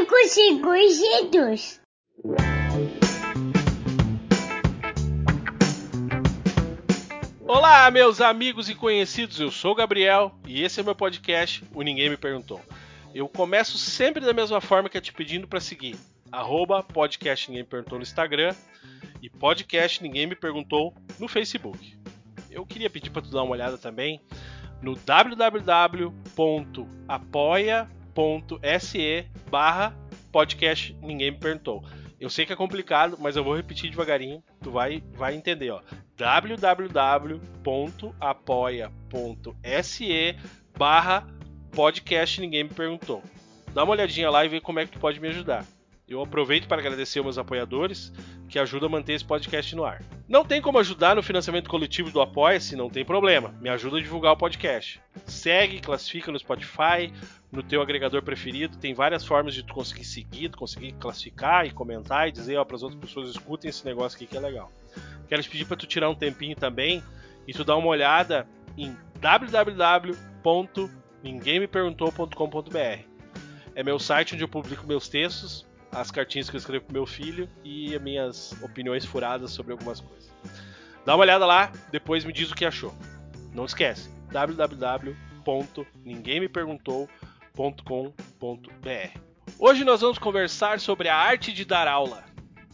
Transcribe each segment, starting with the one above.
cinco segundos. Olá, meus amigos e conhecidos, eu sou o Gabriel e esse é meu podcast, o Ninguém Me Perguntou. Eu começo sempre da mesma forma que é te pedindo para seguir, arroba podcast Ninguém Me Perguntou no Instagram e podcast Ninguém Me Perguntou no Facebook. Eu queria pedir para tu dar uma olhada também no www.apoia.se barra podcast Ninguém Me Perguntou. Eu sei que é complicado, mas eu vou repetir devagarinho, tu vai, vai entender, ó. www.apoia.se barra podcast Ninguém Me Perguntou. Dá uma olhadinha lá e vê como é que tu pode me ajudar. Eu aproveito para agradecer meus apoiadores que ajudam a manter esse podcast no ar. Não tem como ajudar no financiamento coletivo do Apoia-se? Não tem problema. Me ajuda a divulgar o podcast. Segue, classifica no Spotify, no teu agregador preferido. Tem várias formas de tu conseguir seguir, tu conseguir classificar e comentar e dizer para as outras pessoas escutem esse negócio aqui que é legal. Quero te pedir para tu tirar um tempinho também e tu dar uma olhada em www.ninguemmeperguntou.com.br. É meu site onde eu publico meus textos, as cartinhas que eu escrevo pro meu filho e as minhas opiniões furadas sobre algumas coisas. Dá uma olhada lá, depois me diz o que achou. Não esquece, www.ninguemmeperguntou.com.br. Hoje nós vamos conversar sobre a arte de dar aula.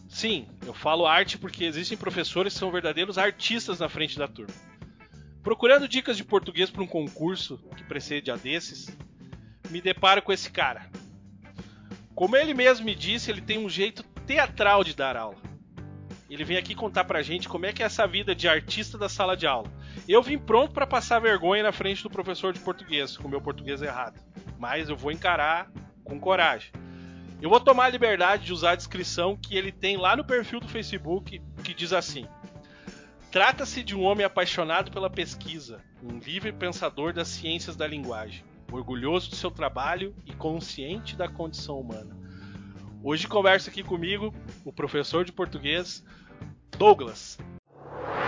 Sim, eu falo arte porque existem professores que são verdadeiros artistas na frente da turma. Procurando dicas de português para um concurso que precede a desses, me deparo com esse cara. Como ele mesmo me disse, ele tem um jeito teatral de dar aula. Ele vem aqui contar pra gente como é que é essa vida de artista da sala de aula. Eu vim pronto para passar vergonha na frente do professor de português, com meu português errado. Mas eu vou encarar com coragem. Eu vou tomar a liberdade de usar a descrição que ele tem lá no perfil do Facebook, que diz assim: Trata-se de um homem apaixonado pela pesquisa, um livre pensador das ciências da linguagem, orgulhoso do seu trabalho e consciente da condição humana. Hoje conversa aqui comigo o professor de português Douglas.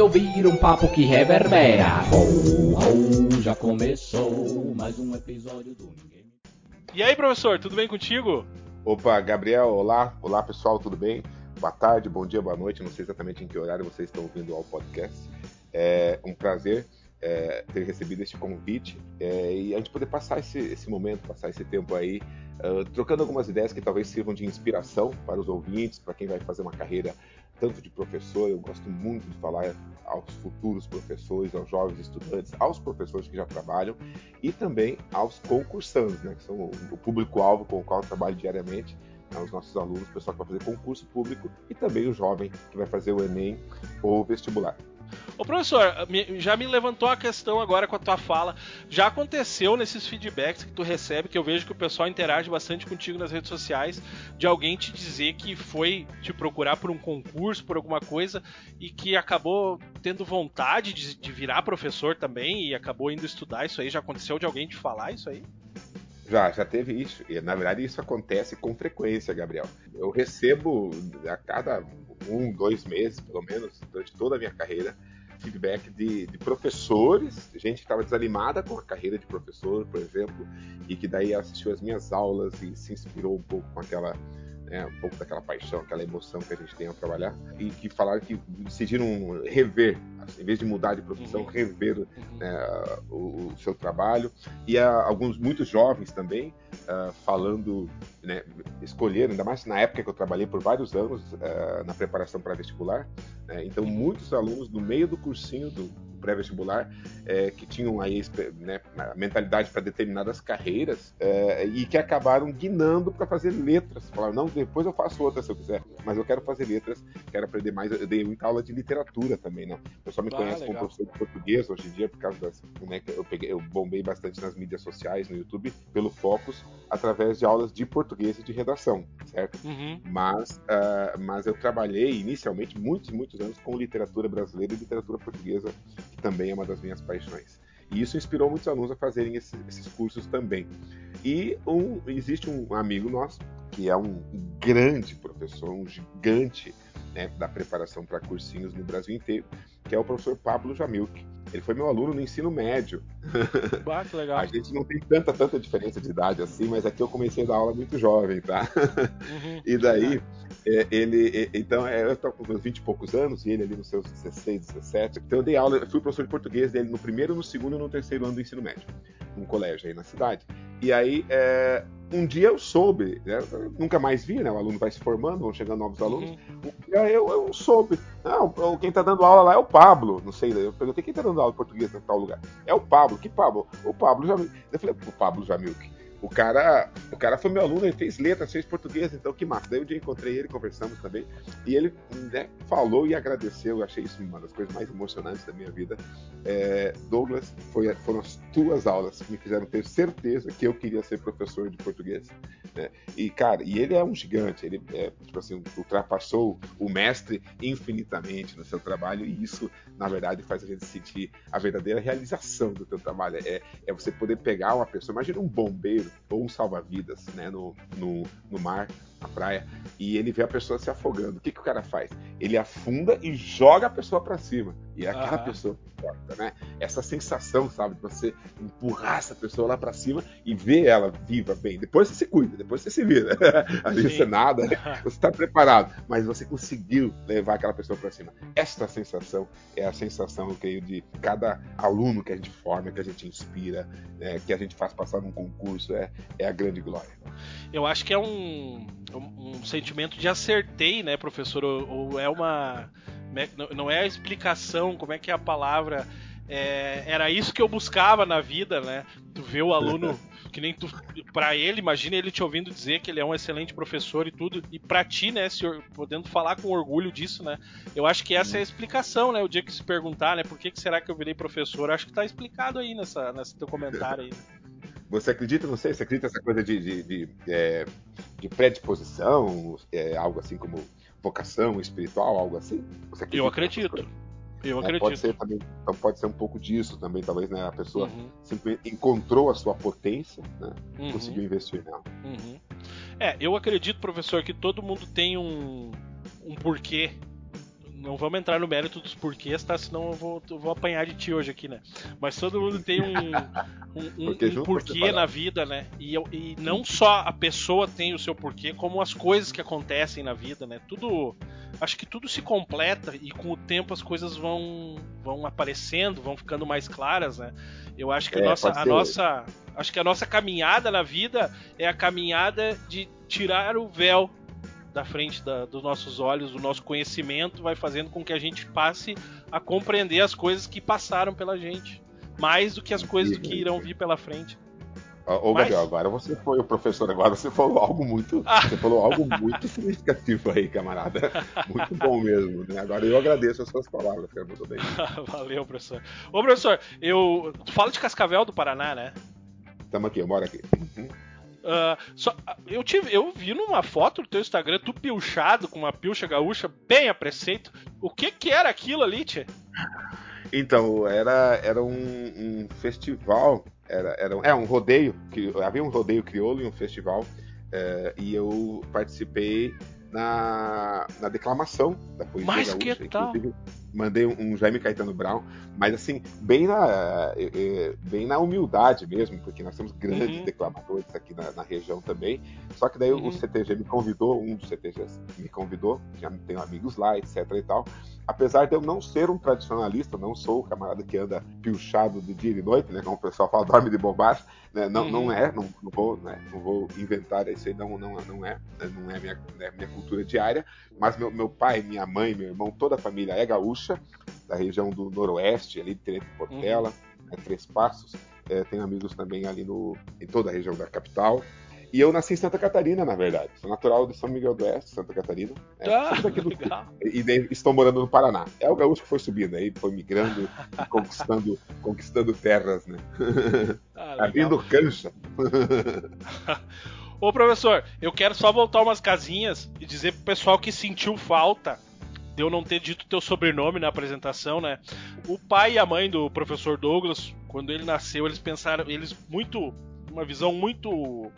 ouvir um papo que reverbera. Ho, ho, já começou mais um episódio do Ninguém. E aí, professor, tudo bem contigo? Opa, Gabriel, olá, olá pessoal, tudo bem? Boa tarde, bom dia, boa noite, não sei exatamente em que horário vocês estão ouvindo ao podcast. É um prazer é, ter recebido este convite é, e a gente poder passar esse, esse momento, passar esse tempo aí, uh, trocando algumas ideias que talvez sirvam de inspiração para os ouvintes, para quem vai fazer uma carreira tanto de professor, eu gosto muito de falar aos futuros professores, aos jovens estudantes, aos professores que já trabalham e também aos concursantes, né, que são o público-alvo com o qual eu trabalho diariamente, né, os nossos alunos, o pessoal que vai fazer concurso público e também o jovem que vai fazer o Enem ou o vestibular. Ô professor, já me levantou a questão agora com a tua fala. Já aconteceu nesses feedbacks que tu recebe, que eu vejo que o pessoal interage bastante contigo nas redes sociais, de alguém te dizer que foi te procurar por um concurso, por alguma coisa, e que acabou tendo vontade de, de virar professor também e acabou indo estudar isso aí. Já aconteceu de alguém te falar isso aí? Já, já teve isso. E na verdade isso acontece com frequência, Gabriel. Eu recebo a cada um, dois meses, pelo menos, durante toda a minha carreira, feedback de, de professores, gente que estava desanimada com a carreira de professor, por exemplo, e que daí assistiu as minhas aulas e se inspirou um pouco com aquela né, um pouco daquela paixão, aquela emoção que a gente tem ao trabalhar, e que falaram que decidiram rever, assim, em vez de mudar de profissão, uhum. rever uhum. Né, o, o, seu trabalho. E há alguns, muitos jovens também, uh, falando, né, escolheram, ainda mais na época que eu trabalhei por vários anos uh, na preparação para vestibular, né, então muitos alunos, no meio do cursinho do pré-vestibular, é, que tinham aí né, a mentalidade para determinadas carreiras é, e que acabaram guinando para fazer letras. Falaram, não, depois eu faço outra se eu quiser, mas eu quero fazer letras, quero aprender mais. Eu dei muita aula de literatura também, não. O pessoal me ah, conhece legal. como professor de português hoje em dia, por causa das. Né, eu, peguei, eu bombei bastante nas mídias sociais, no YouTube, pelo Focus, através de aulas de português e de redação, certo? Uhum. Mas, uh, mas eu trabalhei inicialmente muitos, muitos anos com literatura brasileira e literatura portuguesa, que também é uma das minhas paixões. E isso inspirou muitos alunos a fazerem esses, esses cursos também. E um, existe um amigo nosso, que é um grande professor, um gigante né, da preparação para cursinhos no Brasil inteiro, que é o professor Pablo Jamilk. Ele foi meu aluno no ensino médio. Ah, que legal. a gente não tem tanta, tanta diferença de idade assim, mas aqui eu comecei a dar aula muito jovem, tá? Uhum, e daí, é, ele. É, então, é, eu estou com meus 20 e poucos anos, e ele ali nos seus 16, 17. Então, eu dei aula, eu fui professor de português dele no primeiro, no segundo e no terceiro ano do ensino médio, num colégio aí na cidade. E aí, é, um dia eu soube, né? eu nunca mais vi, né? O aluno vai se formando, vão chegando novos uhum. alunos. Uhum. Um dia eu, eu soube. Não, quem está dando aula lá é o Pablo. Não sei, eu perguntei quem está dando aula de português em tal lugar. É o Pablo. Que Pablo? O Pablo Jamil. Eu falei, o Pablo Jamilk. O cara, o cara foi meu aluno, ele fez letras, fez português, então que massa. Daí um dia encontrei ele, conversamos também, e ele né, falou e agradeceu. Eu achei isso uma das coisas mais emocionantes da minha vida. É, Douglas, foi, foram as tuas aulas que me fizeram ter certeza que eu queria ser professor de português. Né? E, cara, e ele é um gigante, ele é, tipo assim, ultrapassou o mestre infinitamente no seu trabalho, e isso, na verdade, faz a gente sentir a verdadeira realização do teu trabalho. É, é você poder pegar uma pessoa, imagina um bombeiro ou um salva-vidas né, no, no, no mar, na praia, e ele vê a pessoa se afogando. O que, que o cara faz? Ele afunda e joga a pessoa para cima. E é aquela uhum. pessoa que importa, né? Essa sensação, sabe, de você empurrar essa pessoa lá para cima e ver ela viva bem. Depois você se cuida, depois você se vira. Ali você nada, você está preparado, mas você conseguiu levar aquela pessoa para cima. Esta sensação é a sensação, eu creio, de cada aluno que a gente forma, que a gente inspira, né, que a gente faz passar num concurso, é, é a grande glória. Eu acho que é um, um, um sentimento de acertei, né, professor? Ou, ou é uma né, não é a explicação, como é que é a palavra. É, era isso que eu buscava na vida, né? Tu vê o aluno que nem tu, para ele, imagina ele te ouvindo dizer que ele é um excelente professor e tudo, e para ti, né, se, podendo falar com orgulho disso, né? Eu acho que essa é a explicação, né? O dia que se perguntar, né, por que, que será que eu virei professor, acho que tá explicado aí nessa, nesse teu comentário aí. Né? Você acredita, não sei, você acredita nessa coisa de, de, de, é, de predisposição, é, algo assim como vocação espiritual, algo assim? eu acredito. Eu né? acredito. Pode ser também, então pode ser um pouco disso também, talvez, né? A pessoa uhum. simplesmente encontrou a sua potência, né? Uhum. Conseguiu investir nela. Uhum. É, eu acredito, professor, que todo mundo tem um, um porquê não vamos entrar no mérito dos porquês, tá? Senão eu vou, eu vou apanhar de ti hoje aqui, né? Mas todo mundo tem um, um, um, um porquê na vida, né? E, eu, e não só a pessoa tem o seu porquê, como as coisas que acontecem na vida, né? Tudo. Acho que tudo se completa e com o tempo as coisas vão, vão aparecendo, vão ficando mais claras, né? Eu acho que é, a, nossa, a nossa. Acho que a nossa caminhada na vida é a caminhada de tirar o véu da frente da, dos nossos olhos, o nosso conhecimento vai fazendo com que a gente passe a compreender as coisas que passaram pela gente, mais do que as coisas que irão vir pela frente. Ô, Mas... Gabriel, agora você foi o professor, agora você falou algo muito. Ah. Você falou algo muito significativo aí, camarada. Muito bom mesmo. Né? Agora eu agradeço as suas palavras, cara. Muito bem. Valeu, professor. Ô, professor, eu. Tu fala de Cascavel do Paraná, né? Estamos aqui, eu moro aqui. Uh, só, eu, tive, eu vi numa foto do teu Instagram tu pilchado com uma pilcha gaúcha bem a preceito. O que que era aquilo ali, Tchê? Então, era, era um, um festival, era, era é, um rodeio, que, havia um rodeio crioulo e um festival, é, e eu participei na, na declamação da poesia Mas gaúcha. Que tal? Mandei um, Jaime Caetano Brown, mas assim, bem na, é, é, bem na humildade mesmo, porque nós temos grandes uhum. declamadores aqui na, na, região também. Só que daí uhum. o CTG me convidou, um dos CTGs me convidou, já tenho amigos lá, etc e tal. Apesar de eu não ser um tradicionalista, não sou o camarada que anda pilchado de dia e de noite, né, como o pessoal fala, dorme de bobagem, né, não, uhum. não é, não, não, vou, né, não vou inventar isso aí, não, não, não é, né, não é minha, né, minha cultura diária, mas meu, meu pai, minha mãe, meu irmão, toda a família é gaúcha, da região do noroeste, ali de Tenente Portela, uhum. né, Três Passos. É, tenho amigos também ali no, em toda a região da capital. E eu nasci em Santa Catarina, na verdade. Sou natural de São Miguel do Oeste, Santa Catarina. É, ah, do... E estou morando no Paraná. É o gaúcho que foi subindo aí, foi migrando e conquistando, conquistando terras, né? Ah, Abrindo cancha. Ô professor, eu quero só voltar umas casinhas e dizer pro pessoal que sentiu falta de eu não ter dito teu sobrenome na apresentação, né? O pai e a mãe do professor Douglas, quando ele nasceu, eles pensaram, eles muito uma visão muito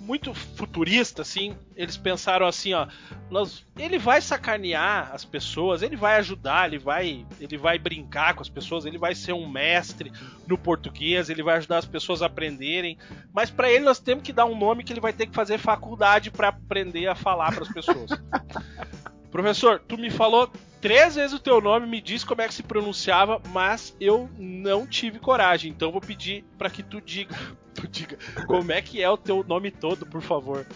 muito futurista, assim. Eles pensaram assim, ó, nós, ele vai sacanear as pessoas, ele vai ajudar, ele vai, ele vai brincar com as pessoas, ele vai ser um mestre no português, ele vai ajudar as pessoas a aprenderem. Mas para ele nós temos que dar um nome que ele vai ter que fazer faculdade para aprender a falar para as pessoas. Professor, tu me falou três vezes o teu nome, me disse como é que se pronunciava, mas eu não tive coragem. Então vou pedir para que tu diga, tu diga como é que é o teu nome todo, por favor.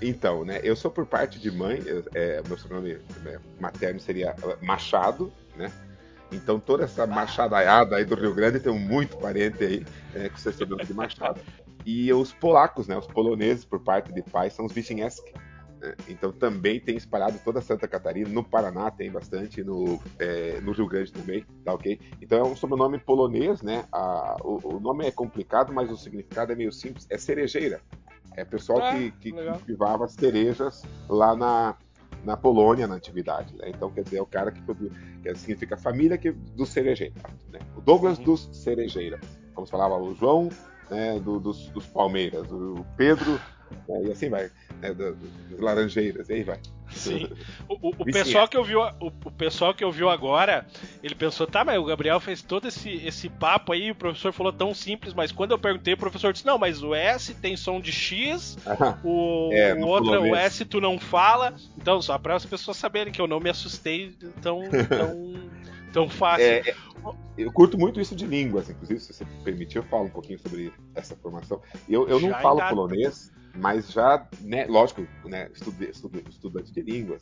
Então, né? Eu sou por parte de mãe, eu, é, meu sobrenome né, materno seria Machado, né? Então toda essa machadaiada aí do Rio Grande tem muito parente aí é, com esse sobrenome de Machado. E os polacos, né? Os poloneses por parte de pai são os Wiśniewski. Né? Então também tem espalhado toda Santa Catarina, no Paraná tem bastante, no, é, no Rio Grande também, tá ok? Então é um sobrenome polonês, né? A, o, o, nome é complicado, mas o significado é meio simples, é cerejeira. É pessoal ah, que, que cultivava cerejas lá na, na Polônia na antiguidade. Né? Então, quer dizer, é o cara que, que significa família que, dos cerejeiros. Né? O Douglas uhum. dos cerejeiras. Como se falava, o João né, do, dos, dos Palmeiras, o Pedro é, e assim vai, né, das, laranjeiras, e aí vai. Sim. O, o, o pessoal que ouviu, o, o, pessoal que ouviu agora, ele pensou, tá, mas o Gabriel fez todo esse, esse papo aí, o professor falou tão simples, mas quando eu perguntei, o professor disse, não, mas o S tem som de X, o, é, o outro, o S tu não fala. Então, só para as pessoas saberem que eu não me assustei tão, tão, tão fácil. É, é, eu curto muito isso de línguas, inclusive, se você permitir, eu falo um pouquinho sobre essa formação. Eu, eu não falo polonês, mas já, né, lógico, né, estude, estude, estudante de línguas,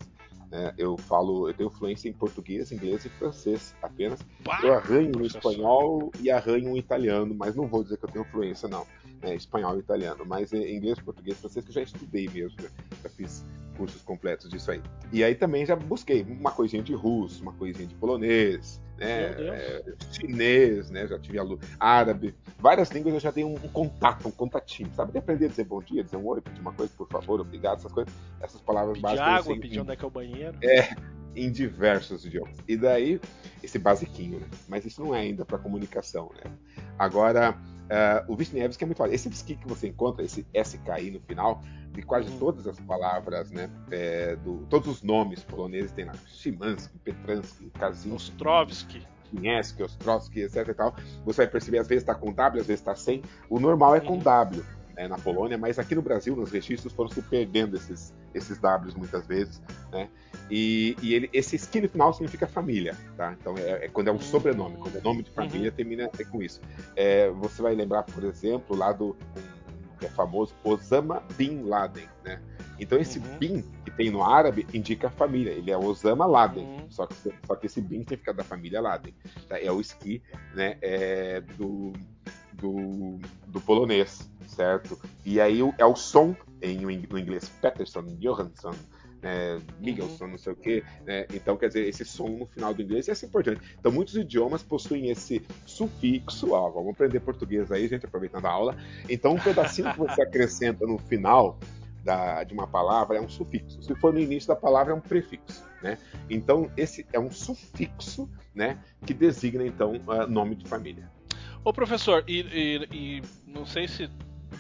né, eu falo, eu tenho fluência em português, inglês e francês apenas. Eu arranho no espanhol e arranho no italiano, mas não vou dizer que eu tenho fluência, não. Né, espanhol e italiano, mas inglês, português, francês que eu já estudei mesmo, já, já fiz cursos completos disso aí. E aí também já busquei uma coisinha de russo, uma coisinha de polonês, né, é, chinês, né, já tive aluno, árabe, várias línguas eu já tenho um, um, contato, um contatinho, sabe? De aprender a dizer bom dia, dizer um oi, pedir uma coisa, por favor, obrigado, essas coisas, essas palavras pedir básicas. água, sei, pedir onde é que é o banheiro. É, em diversos idiomas. E daí, esse basiquinho, né? Mas isso não é ainda para comunicação, né? Agora, uh, o Wisniewski é muito fácil. Esse ski que você encontra, esse SKI no final, de quase uhum. todas as palavras, né? É, do, todos os nomes poloneses tem lá. Szymanski, Petransky, Kaczynski. Ostrovski. Kinevski, Ostrovski, etc e tal. Você vai perceber, às vezes está com W, às vezes está sem. O normal é com uhum. W. Né, na Polônia, mas aqui no Brasil, nos registros, foram se perdendo esses, esses Ws muitas vezes, né? E, e ele, esse skin final significa família, tá? Então é, é quando é um sobrenome, quando é nome de família, uhum. termina é com isso. É, você vai lembrar, por exemplo, lá do que é famoso, Osama Bin Laden, né? Então esse uhum. Bin que tem no árabe indica a família, ele é Osama Laden, uhum. só, que, só que esse Bin significa da família Laden. Tá? É o esqui né, é do, do, do, polonês, certo? E aí é o som em, no inglês Peterson, Johansson, né, Michelson, uhum. não sei o quê. Né? Então, quer dizer, esse som no final do inglês é assim importante. Então, muitos idiomas possuem esse sufixo. Ó, vamos aprender português aí, gente, aproveitando a aula. Então, um pedacinho que você acrescenta no final da, de uma palavra é um sufixo. Se for no início da palavra, é um prefixo. Né? Então, esse é um sufixo né, que designa, então, uh, nome de família. Ô, professor, e, e, e não sei se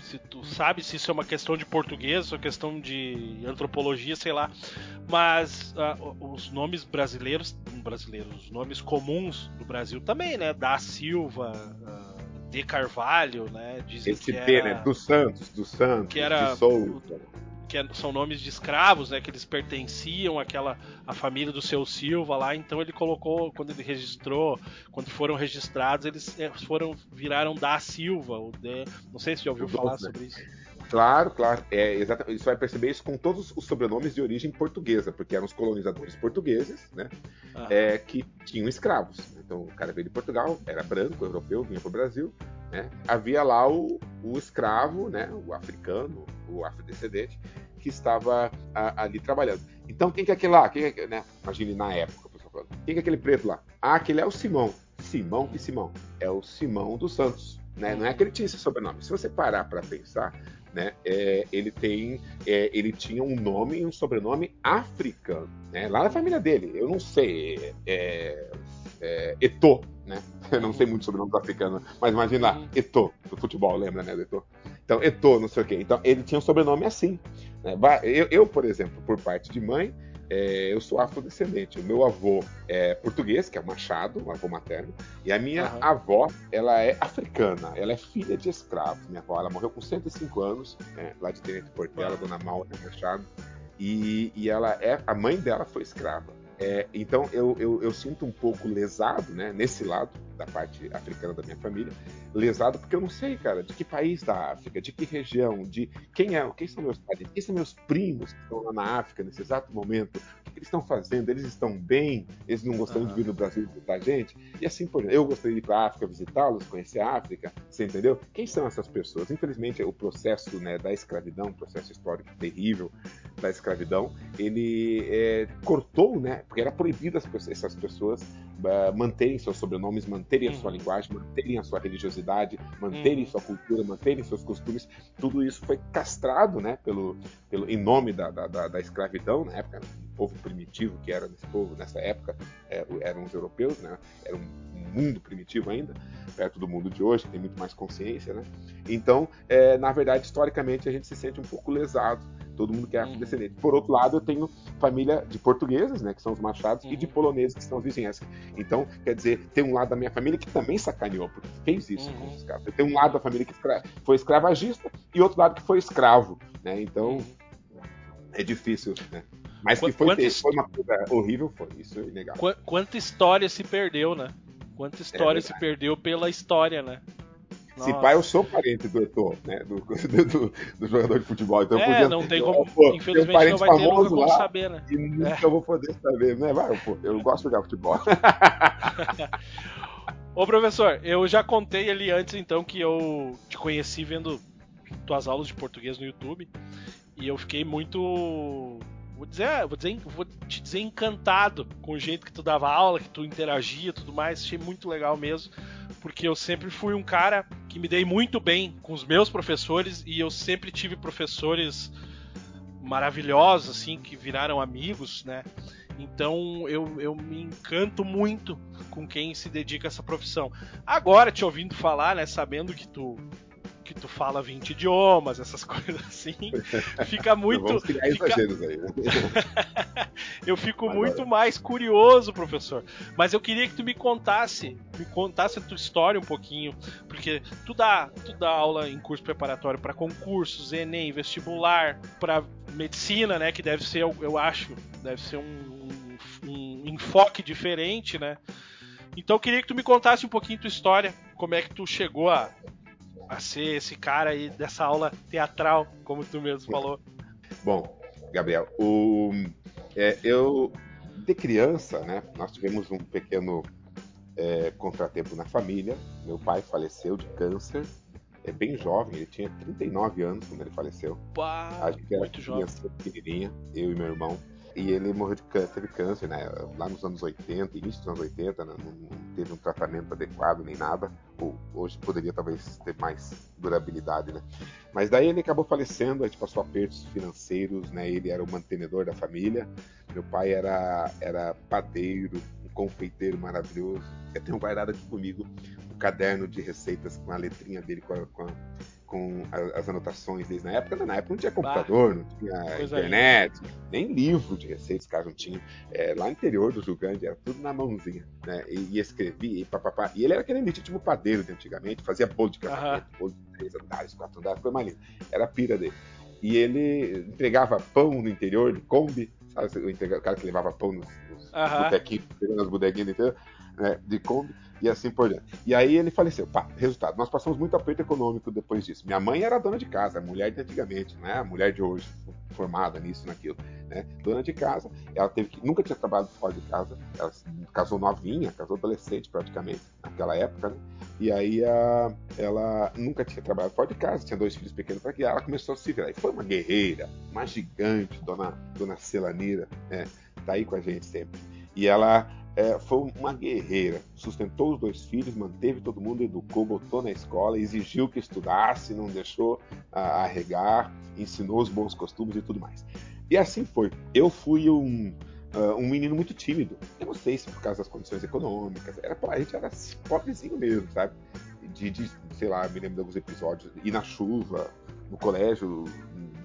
se tu sabe se isso é uma questão de português ou questão de antropologia, sei lá. Mas uh, os nomes brasileiros, brasileiros, os nomes comuns do Brasil também, né? Da Silva, uh, de Carvalho, né? Dizem Esse que D, né? Do Santos, do Santos, que era, de Souza que é, são nomes de escravos, né? Que eles pertenciam àquela à família do seu Silva lá. Então ele colocou quando ele registrou, quando foram registrados, eles é, foram viraram da Silva. O de, não sei se já ouviu falar sobre isso. Claro, claro. É, exatamente. Você vai perceber isso com todos os sobrenomes de origem portuguesa, porque eram os colonizadores portugueses, né? Ah. é, que tinham escravos. Então o cara veio de Portugal, era branco, europeu, vinha para o Brasil. Né? Havia lá o, o escravo, né? o africano, o afrodescendente, que estava a, ali trabalhando. Então quem que é aquele lá? Quem que é, né? Imagine na época, pessoal falando. Quem que é aquele preto lá? Ah, aquele é o Simão. Simão que Simão? É o Simão dos Santos. Né? Não é que ele tinha esse sobrenome. Se você parar para pensar, né, é, ele tem, é, ele tinha um nome e um sobrenome africano, né, lá na família dele. Eu não sei, é, é, Eto'o, né? Eu não sei muito sobre nomes africanos, mas imagina lá, Eto'o, do futebol, lembra, né, do Eto'o? Então, Eto'o, não sei o quê. Então, ele tinha um sobrenome assim. Né? Eu, eu, por exemplo, por parte de mãe, é, eu sou afrodescendente. O meu avô é português, que é o Machado, o avô materno, e a minha Aham. avó, ela é africana, ela é filha de escravos. Minha avó, ela morreu com 105 anos, né, lá de Tenente Portela, Dona Maura Machado, e, e ela é, a mãe dela foi escrava. É, então eu, eu, eu sinto um pouco lesado, né, nesse lado da parte africana da minha família, lesado porque eu não sei, cara, de que país da África, de que região, de quem é, quem são meus parentes, quem são meus primos que estão lá na África nesse exato momento, o que eles estão fazendo, eles estão bem, eles não gostariam de vir no Brasil visitar a gente, e assim por diante. Eu gostaria de ir para a África visitá-los, conhecer a África, você entendeu? Quem são essas pessoas? Infelizmente, o processo né, da escravidão, um processo histórico terrível da escravidão, ele é, cortou, né? Porque era proibido as essas pessoas uh, manterem seus sobrenomes, manterem a sua Uhum. linguagem, manterem a sua religiosidade, manterem Uhum. sua cultura, manterem seus costumes. Tudo isso foi castrado, né? Pelo, pelo, em nome da, da, da- da escravidão, na época, o povo primitivo que era esse povo nessa época é, eram os europeus, né? Era um, um mundo primitivo ainda, perto do mundo de hoje, que tem muito mais consciência, né? Então, é, na verdade, historicamente, a gente se sente um pouco lesado, todo mundo que é Uhum. afrodescendente. Por outro lado, eu tenho família de portugueses, né, que são os machados, e de Uhum. poloneses, que são os vizinhanças. Então, quer dizer, tem um lado da minha família que também sacaneou, porque fez isso Uhum. com os caras. Tem um lado da família que foi escravagista e outro lado que foi escravo, né? Então, é difícil, né? Mas que Qu- foi, quantas- foi uma coisa horrível, foi. Isso é inegável. Qu- Quanta história se perdeu, né? Quanta história se verdade. perdeu pela história, né? Se pai, eu sou parente do Eto'o, né? Do, do, do- do jogador de futebol. Então, eu É, podia, não tem eu, como. pô, tem um infelizmente parente não vai ter famoso lá, saber, né? E nunca É. eu vou poder saber, né? Vai, pô, eu gosto de jogar futebol. Ô professor, eu já contei ali antes então que eu te conheci vendo tuas aulas de português no YouTube e eu fiquei muito vou dizer, vou dizer, vou te dizer encantado com o jeito que tu dava aula, que tu interagia, tudo mais, achei muito legal mesmo, porque eu sempre fui um cara que me dei muito bem com os meus professores e eu sempre tive professores maravilhosos assim que viraram amigos, né? Então eu, eu me encanto muito com quem se dedica a essa profissão. Agora, te ouvindo falar, né, sabendo que tu que tu fala 20 idiomas, essas coisas assim, fica Não muito vamos criar fica- exageros aí, né? eu fico Agora- muito mais curioso, professor. Mas eu queria que tu me contasse, me contasse a tua história um pouquinho, porque tu dá, tu dá aula em curso preparatório para concursos, ENEM, vestibular, para medicina, né, que deve ser, eu- eu acho, deve ser um, um- um enfoque diferente, né? Então eu queria que tu me contasse um pouquinho tua história, como é que tu chegou a, a ser esse cara aí dessa aula teatral, como tu mesmo falou. Bom, Gabriel, o, é, eu de criança, né? Nós tivemos um pequeno é, contratempo na família. Meu pai faleceu de câncer, é bem jovem, ele tinha 39 anos quando ele faleceu. Pá, A gente era muito jovem. criança pequenininha, eu e meu irmão. E ele morreu de câncer, teve câncer, né? Lá nos anos 80, início dos anos 80, né, não, teve um tratamento adequado nem nada. Hoje poderia talvez ter mais durabilidade, né? Mas daí ele acabou falecendo, a gente passou apertos financeiros, né? Ele era o mantenedor da família. Meu pai era, era padeiro, um confeiteiro maravilhoso. Eu tenho guardado aqui comigo um caderno de receitas com a letrinha dele, com, a- com a- com a- as anotações deles na época. Na época não tinha computador, não tinha internet, nem livro de receitas, os caras não tinham. É, lá no interior do Rio Grande era tudo na mãozinha, né? E, e escrevia, e papapá. E ele era aquele legítimo padeiro de antigamente, fazia bolo de casamento, bolo de três andares, quatro andares, foi mais lindo. Era a pira dele. E ele entregava pão no interior de Kombi, sabe? O, cara que levava pão nos, nos Aham. botequinhos, pegando as bodeguinhas do interior, né, de Kombi. E assim por diante. E aí ele faleceu. Pá, resultado, nós passamos muito aperto econômico depois disso. Minha mãe era dona de casa, mulher de antigamente, não é mulher de hoje, formada nisso, naquilo. Né? Dona de casa, ela teve que, nunca tinha trabalhado fora de casa, ela casou novinha, casou adolescente praticamente, naquela época, né? E aí a, ela nunca tinha trabalhado fora de casa, tinha dois filhos pequenos para criar, ela começou a se virar. E foi uma guerreira, uma gigante, dona, dona Celanira, né? tá aí com a gente sempre. E ela é, foi uma guerreira, sustentou os dois filhos, manteve todo mundo, educou, botou na escola, exigiu que estudasse, não deixou ah, arregar, ensinou os bons costumes e tudo mais. E assim foi. Eu fui um, uh, um menino muito tímido. Eu não sei se por causa das condições econômicas, era, a gente era pobrezinho mesmo, sabe? De, de, sei lá, me lembro de alguns episódios, ir na chuva, no colégio,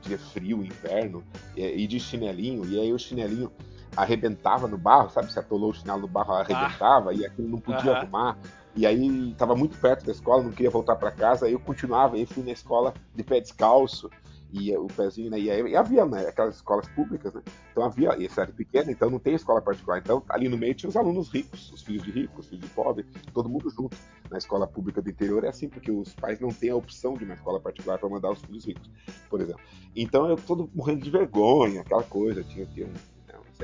dia frio, inverno, e, e de chinelinho, e aí o chinelinho arrebentava no barro, sabe? Se atolou o chinelo no barro, arrebentava, ah. e aquilo não podia arrumar. E aí estava muito perto da escola, não queria voltar para casa, aí eu continuava, aí fui na escola de pé descalço, e o pezinho, né? E, aí, e havia, né? Aquelas escolas públicas, né? Então havia, e cidade pequena, então não tem escola particular. Então ali no meio tinha os alunos ricos, os filhos de ricos, os filhos de pobre, todo mundo junto. Na escola pública do interior é assim, porque os pais não têm a opção de uma escola particular para mandar os filhos ricos, por exemplo. Então eu todo morrendo de vergonha, aquela coisa, tinha, tinha um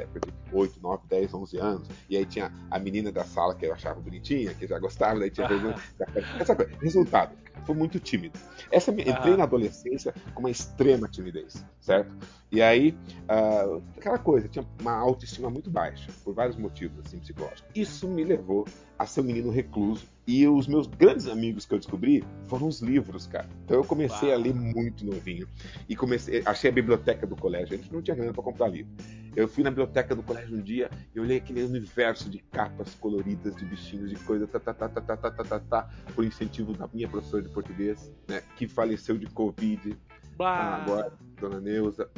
época de 8, 9, 10, 11 anos. E aí tinha a menina da sala que eu achava bonitinha, que já gostava, daí tinha. Essa coisa. Resultado, foi muito tímido. Essa, entrei na adolescência com uma extrema timidez, certo? E aí, uh, aquela coisa, tinha uma autoestima muito baixa, por vários motivos, assim, psicológicos. Isso me levou a ser um menino recluso. E os meus grandes amigos que eu descobri foram os livros, cara. Então eu comecei Uau. a ler muito novinho. E comecei, achei a biblioteca do colégio. A gente não tinha grana para comprar livro. Eu fui na biblioteca do colégio um dia e olhei aquele universo de capas coloridas, de bichinhos, de coisa, tá, tá, tá, tá, tá, tá, tá, tá, tá por incentivo da minha professora de português, né, que faleceu de Covid. Ah, agora, dona Neuza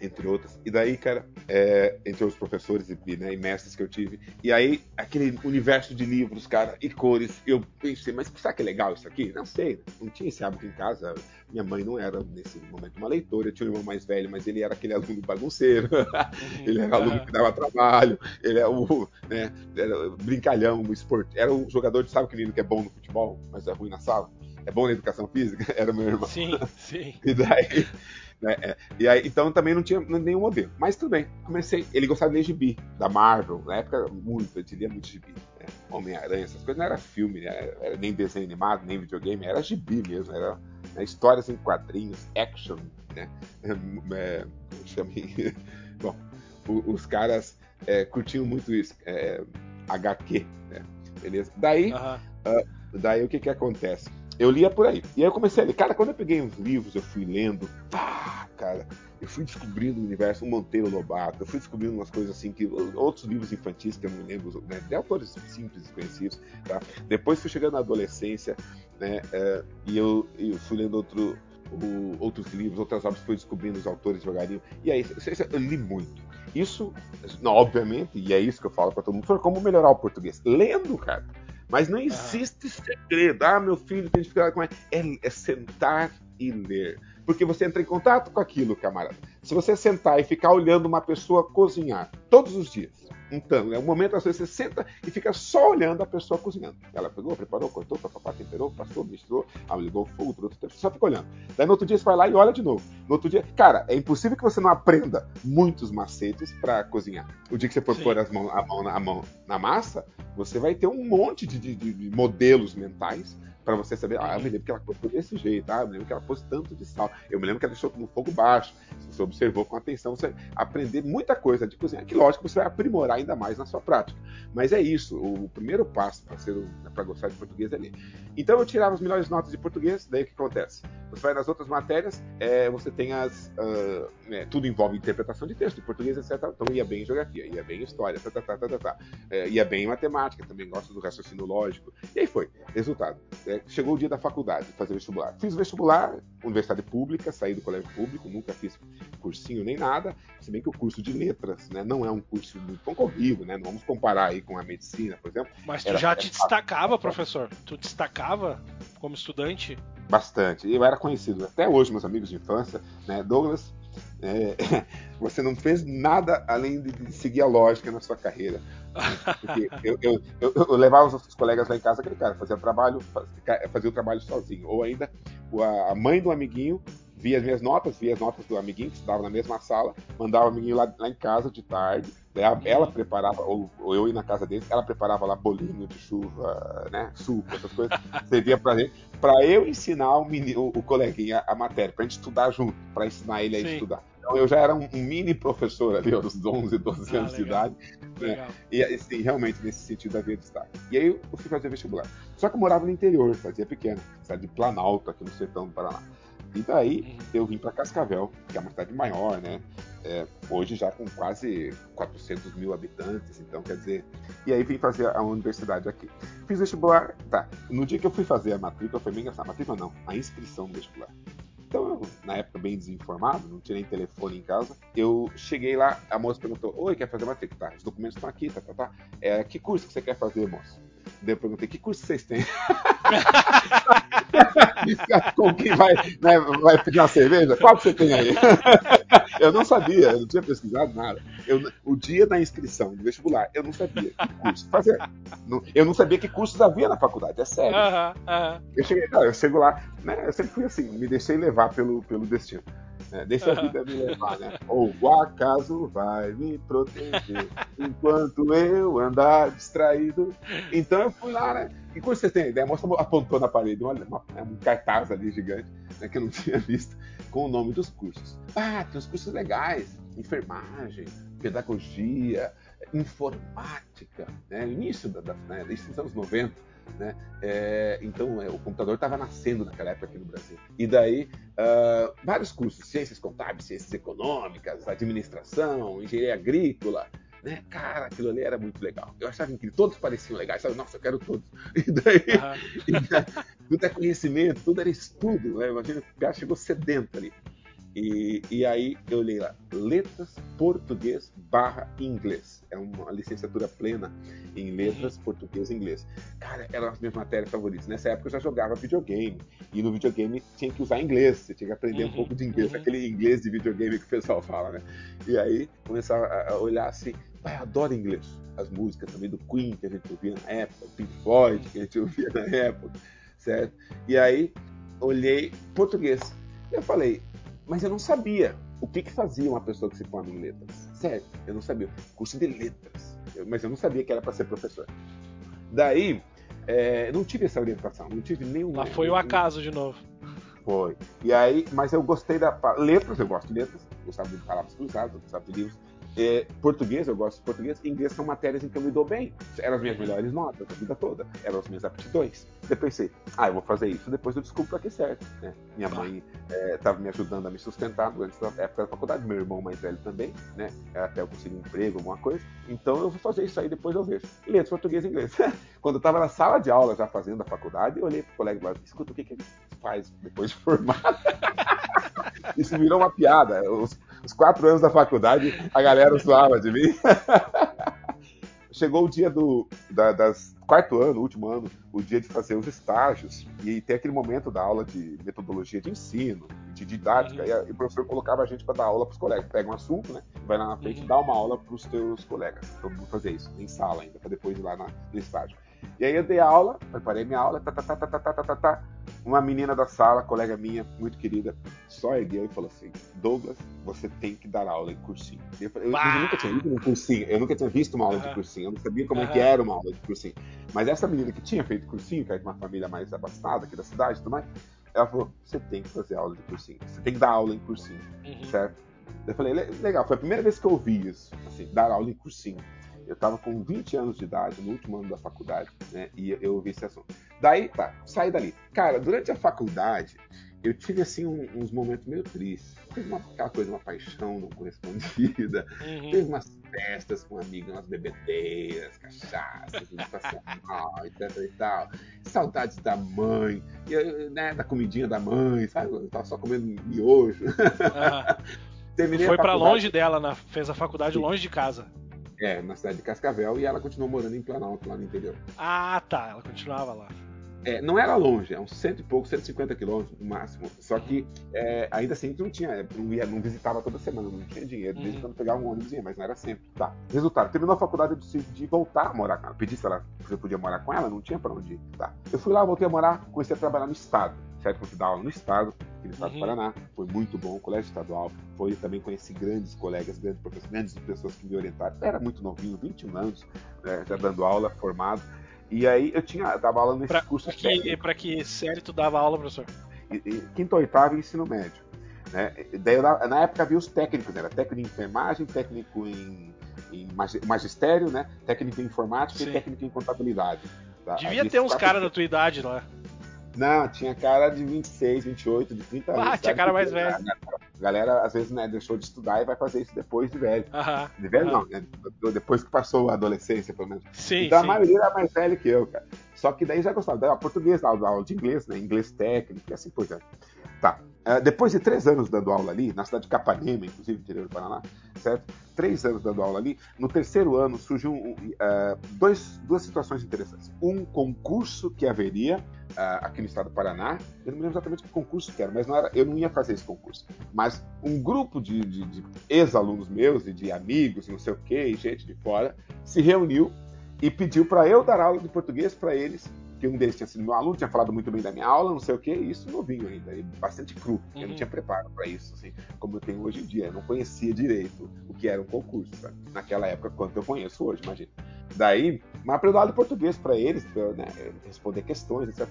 entre outras. E daí, cara, é, entre os professores e, né, e, mestres que eu tive. E aí, aquele universo de livros, cara, e cores, eu pensei, mas será que é legal isso aqui? Não sei, não tinha esse hábito em casa. Minha mãe não era, nesse momento, uma leitora. Eu tinha um irmão mais velho, mas ele era aquele aluno bagunceiro. ele era aluno que dava trabalho. Ele é o, né, era brincalhão, o esporte. Era o jogador de, sabe, que menino que é bom no futebol, mas é ruim na sala? É bom na educação física? Era meu irmão. Sim, sim. E daí, né? É, e aí, então também não tinha nenhum modelo. Mas tudo bem, comecei. Ele gostava de gibi, da Marvel, na época muito, ele lia muito gibi. Né? Homem-Aranha, essas coisas, não era filme, né? era nem desenho animado, nem videogame, era gibi mesmo, era né? histórias em quadrinhos, action, né? É, chamei... Bom, os caras é, curtiam muito isso, é, HQ, né? beleza? Daí, uh, daí o que que acontece? Eu lia por aí. E aí eu comecei a ler. Cara, quando eu peguei uns livros, eu fui lendo, pá, cara, eu fui descobrindo o universo, um Monteiro Lobato, eu fui descobrindo umas coisas assim, que outros livros infantis que eu não lembro, né, de autores simples desconhecidos, tá? Depois fui chegando na adolescência, né, é, e eu, eu, fui lendo outro, o, outros livros, outras obras, fui descobrindo os autores devagarinho, e aí eu li muito. Isso, não, obviamente, e é isso que eu falo para todo mundo, como melhorar o português. Lendo, cara mas não existe ah. segredo. Ah, meu filho tem dificuldade com é, é sentar e ler. Porque você entra em contato com aquilo, camarada. Se você sentar e ficar olhando uma pessoa cozinhar todos os dias, então, é um momento, às vezes, você senta e fica só olhando a pessoa cozinhando. Ela pegou, preparou, cortou, papapá, temperou, passou, misturou, ah, ligou o fogo, tudo, tudo, só fica olhando. Daí no outro dia você vai lá e olha de novo. No outro dia, cara, é impossível que você não aprenda muitos macetes para cozinhar. O dia que você for pôr as mão, a, mão na, a mão na massa, você vai ter um monte de, de, de modelos mentais para você saber, ah, eu me lembro que ela cortou desse jeito, ah, eu me lembro que ela pôs tanto de sal, eu me lembro que ela deixou no fogo baixo. Se você observou com atenção, você aprender muita coisa de cozinha, que lógico você vai aprimorar ainda mais na sua prática. Mas é isso, o primeiro passo para ser para gostar de português é ler. Então eu tirava as melhores notas de português, daí o que acontece? Você vai nas outras matérias, é, você tem as. Uh, né, tudo envolve interpretação de texto, português, etc. Então ia bem em geografia, ia bem em história, tá, tá, tá, tá, tá, tá. É, ia bem em matemática, também gosto do raciocínio lógico. E aí foi. Resultado. É, chegou o dia da faculdade, fazer vestibular. Fiz vestibular, universidade pública, saí do colégio público, nunca fiz cursinho nem nada, se bem que o curso de letras né, não é um curso muito concorrido, né? Não vamos comparar aí com a medicina, por exemplo. Mas tu era, já te destacava, professor? Tu destacava como estudante? Bastante. Eu era conhecido. Até hoje, meus amigos de infância, né? Douglas, é, você não fez nada além de seguir a lógica na sua carreira. Porque eu, eu, eu, eu levava os outros colegas lá em casa, aquele cara fazia trabalho, fazia o trabalho sozinho. Ou ainda a mãe do amiguinho via as minhas notas, via as notas do amiguinho que estudava na mesma sala, mandava o amiguinho lá, lá em casa de tarde, ela, ela preparava, ou, ou, eu ia na casa dele, ela preparava lá bolinho de chuva, né, suco, essas coisas, servia pra gente, pra eu ensinar o, menino, o, coleguinha a matéria, pra gente estudar junto, pra ensinar ele a Sim. estudar. Então eu já era um, um, mini professor ali aos 11, 12 ah, anos legal. de idade. Né? E assim, realmente nesse sentido havia destaque. E aí eu fui fazer vestibular. Só que eu morava no interior, fazia pequeno, cidade de Planalto, aqui no sertão do Paraná. E daí uhum. eu vim para Cascavel, que é uma cidade maior, né? É, hoje já com quase 400 mil habitantes, então quer dizer. E aí vim fazer a universidade aqui. Fiz vestibular, tá. No dia que eu fui fazer a matrícula, foi bem engraçado. A matrícula não, a inscrição no vestibular. Então, eu, na época, bem desinformado, não tinha nem telefone em casa. Eu cheguei lá, a moça perguntou: Oi, quer fazer matrícula? Tá, os documentos estão aqui, tá, tá, tá. É, que curso que você quer fazer, moça? Daí eu perguntei: Que curso vocês têm? Com quem vai, né, vai pedir uma cerveja? Qual que você tem aí? eu não sabia, eu não tinha pesquisado nada. Eu, o dia da inscrição do vestibular, eu não sabia que curso fazer. Eu não sabia que cursos havia na faculdade, é sério. Uh -huh, uh -huh. Eu, cheguei, eu chego lá, né, eu sempre fui assim, me deixei levar pelo, pelo destino. Né? Deixa a vida me levar, né? Ou o acaso vai me proteger enquanto eu andar distraído. Então eu fui lá, né? Que curso você tem? Daí a moça apontou na parede uma, uma, um cartaz ali gigante, né, que eu não tinha visto, com o nome dos cursos. Ah, tem uns cursos legais: enfermagem, pedagogia, informática, né? Início da, da né? Anos 90. Né? É, então, é, o computador estava nascendo naquela época aqui no Brasil. E daí, uh, vários cursos, ciências contábeis, ciências econômicas, administração, engenharia agrícola, né? Cara, aquilo ali era muito legal. Eu achava que todos pareciam legais, sabe? Nossa, eu quero todos. E daí, uhum. e daí tudo é conhecimento, tudo era estudo, né? Imagina, o cara chegou sedento ali. E, e aí eu olhei lá, letras português barra inglês. É uma licenciatura plena em letras, uhum. português e inglês. Cara, eram as minhas matérias favoritas. Nessa época eu já jogava videogame. E no videogame tinha que usar inglês. Você tinha que aprender uhum. um pouco de inglês, uhum. aquele inglês de videogame que o pessoal fala, né? E aí começava a olhar assim, pai, eu adoro inglês. As músicas também do Queen que a gente ouvia na época, Pink Floyd que a gente ouvia na época, certo? E aí olhei português. Eu falei, mas eu não sabia o que, que fazia uma pessoa que se forma em letras. Sério, eu não sabia. Curso de letras. mas eu não sabia que era para ser professor. Daí, é, não tive essa orientação, não tive nenhum. Lá foi o acaso de novo. Foi. E aí, mas eu gostei da. Letras, eu gosto de letras, gostava de palavras cruzadas, gostava de livros. É, português, eu gosto de português. Inglês são matérias em que eu me dou bem. Eram as minhas melhores notas a vida toda. Eram as minhas aptidões. Eu pensei, ah, eu vou fazer isso. Depois eu descubro pra que serve. Né? Minha mãe estava é, me ajudando a me sustentar durante a época da faculdade. Meu irmão mais velho também, né? Até eu conseguir um emprego, alguma coisa. Então eu vou fazer isso aí, depois eu vejo. Letras, português e inglês. Quando eu estava na sala de aula já fazendo a faculdade, eu olhei pro colega e falei, escuta, o que, que ele faz depois de formado? isso virou uma piada. Os, os quatro anos da faculdade, a galera zoava de mim. Chegou o dia do da, das quarto ano, último ano, o dia de fazer os estágios e tem aquele momento da aula de metodologia de ensino, de didática, uhum. e, e, o professor colocava a gente para dar aula para os colegas. Pega um assunto, né? Vai lá na frente uhum. e dá uma aula para os teus colegas. Todo mundo fazer isso, em sala ainda, para depois ir lá na, no estágio. E aí eu dei aula, preparei minha aula, tá, tá, tá, tá, tá, tá, tá, tá, tá. Uma menina da sala, colega minha, muito querida, só ergueu e falou assim: Douglas, você tem que dar aula em cursinho. Eu, eu, eu, nunca tinha ido um cursinho, eu nunca tinha visto uma aula de cursinho, eu não sabia como é que era uma aula de cursinho. Mas essa menina que tinha feito cursinho, que era de uma família mais abastada aqui da cidade e tudo mais, ela falou: você tem que fazer aula de cursinho, você tem que dar aula em cursinho, uhum. certo? Eu falei: legal, foi a primeira vez que eu ouvi isso, assim, dar aula em cursinho. Eu estava com 20 anos de idade, no último ano da faculdade, né? E eu ouvi esse assunto. Daí, tá, saí dali. Cara, durante a faculdade, eu tive, assim, um, uns momentos meio tristes. Teve uma, aquela coisa, uma paixão não correspondida. Uhum. Teve umas festas com amigos, umas bebedeiras, cachaças, educacional, etc e tal. Saudades da mãe, e, né, da comidinha da mãe, sabe? Eu tava só comendo miojo. Uhum. Terminei Foi para longe dela, na, fez a faculdade Sim. longe de casa. É, na cidade de Cascavel e ela continuou morando em Planalto, lá no interior. Ah, tá. Ela continuava lá. É, não era longe, é uns cento e pouco, 150 quilômetros no máximo. Só que é, ainda assim não tinha, não, ia, não visitava toda semana, não tinha dinheiro. Desde Uhum. quando pegava um ônibus mas não era sempre. Tá. Resultado, terminou a faculdade, eu decidi voltar a morar com ela. Pedi se ela se eu podia morar com ela, não tinha pra onde ir. Tá. Eu fui lá, voltei a morar, comecei a trabalhar no estado. Comecei a dar aula no estado, aqui no estado Uhum. do Paraná. Foi muito bom, colégio estadual. Foi, também conheci grandes colegas, grandes professores, grandes pessoas que me orientaram. Eu era muito novinho, 21 anos, né, já dando aula, formado. E aí eu tinha, dava aula nesse Pra, curso pra que, pra que série tu dava aula, professor? e- e quinto ou oitavo ensino médio. Né? Daí eu, na, época havia os técnicos, né? era técnico em enfermagem, técnico em, em magi- magistério, né? técnico em informática Sim. e técnico em contabilidade. Tá? Devia ter uns caras da tua idade lá. Não, tinha cara de 26, 28, de 30 anos. Ah, tinha cara mais velho. A galera, às vezes, né, deixou de estudar e vai fazer isso depois de velho. Aham. De velho aham. não, né? Depois que passou a adolescência, pelo menos. Sim, então sim. a maioria era mais velha que eu, cara. Só que daí já gostava. Daí, ó, português, aula, aula de inglês, né? Inglês técnico e assim por diante. Tá. Eh, depois de três anos dando aula ali, na cidade de Capanema, inclusive, interior do Paraná, certo? Três anos dando aula ali, no terceiro ano surgiu eh, dois, duas situações interessantes. Um concurso que haveria ah, aqui no estado do Paraná, eu não me lembro exatamente que concurso que era, mas não era, eu não ia fazer esse concurso. Mas um grupo de, de- de ex-alunos meus e de amigos, não sei o quê, e gente de fora, se reuniu e pediu para eu dar aula de português para eles, que um deles tinha sido meu aluno, tinha falado muito bem da minha aula, não sei o quê, e isso novinho ainda, e bastante cru. Eu Uhum. não tinha preparo para isso, assim, como eu tenho hoje em dia. Eu não conhecia direito o que era um concurso, sabe? naquela época, quanto eu conheço hoje, imagina. Daí, mas para eu dar aula de português para eles, pra eu, né, responder questões, etc.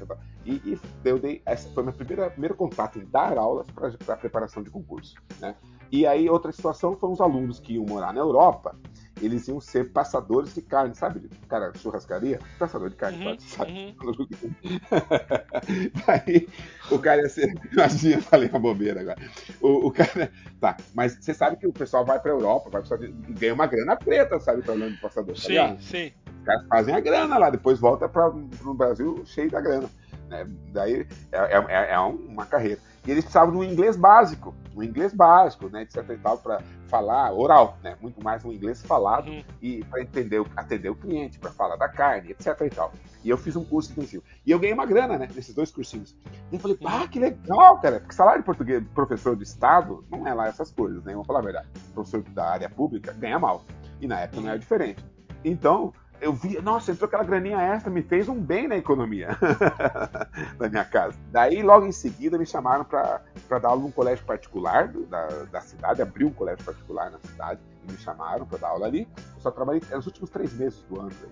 e. E, eu dei, essa foi meu primeiro, primeiro contato em dar aulas para preparação de concurso. Né? E aí, outra situação foram os alunos que iam morar na Europa, eles iam ser passadores de carne, sabe? Cara, churrascaria, passador de carne, Uhum, sabe? uhum. Daí, o cara ia ser. Imagina, falei uma bobeira agora. O, o cara. Tá, mas você sabe que o pessoal vai pra Europa, vai pra, ganha uma grana preta, sabe? Trabalhando de passador. tá Sim, ligado? sim. Os caras fazem a grana lá, depois volta para o Brasil cheio da grana. né? Daí é, é- é um- uma carreira. E eles precisavam de um inglês básico, um inglês básico, né, etc e tal, para falar oral, né, muito mais um inglês falado Uhum. e para entender, atender o cliente, para falar da carne, etc e tal. E eu fiz um curso intensivo. E eu ganhei uma grana, né, nesses dois cursinhos. E eu falei, ah, que legal, cara, porque salário de português, professor de estado, não é lá essas coisas, né, vamos falar a verdade. Professor da área pública ganha mal. E na época não era diferente. Então, eu vi, nossa, entrou aquela graninha extra, me fez um bem na economia da minha casa. Daí, logo em seguida, me chamaram para dar aula num colégio particular do- da, da cidade, abriu um colégio particular na cidade, e me chamaram para dar aula ali. Eu só trabalhei é, os últimos três meses do ano, aí,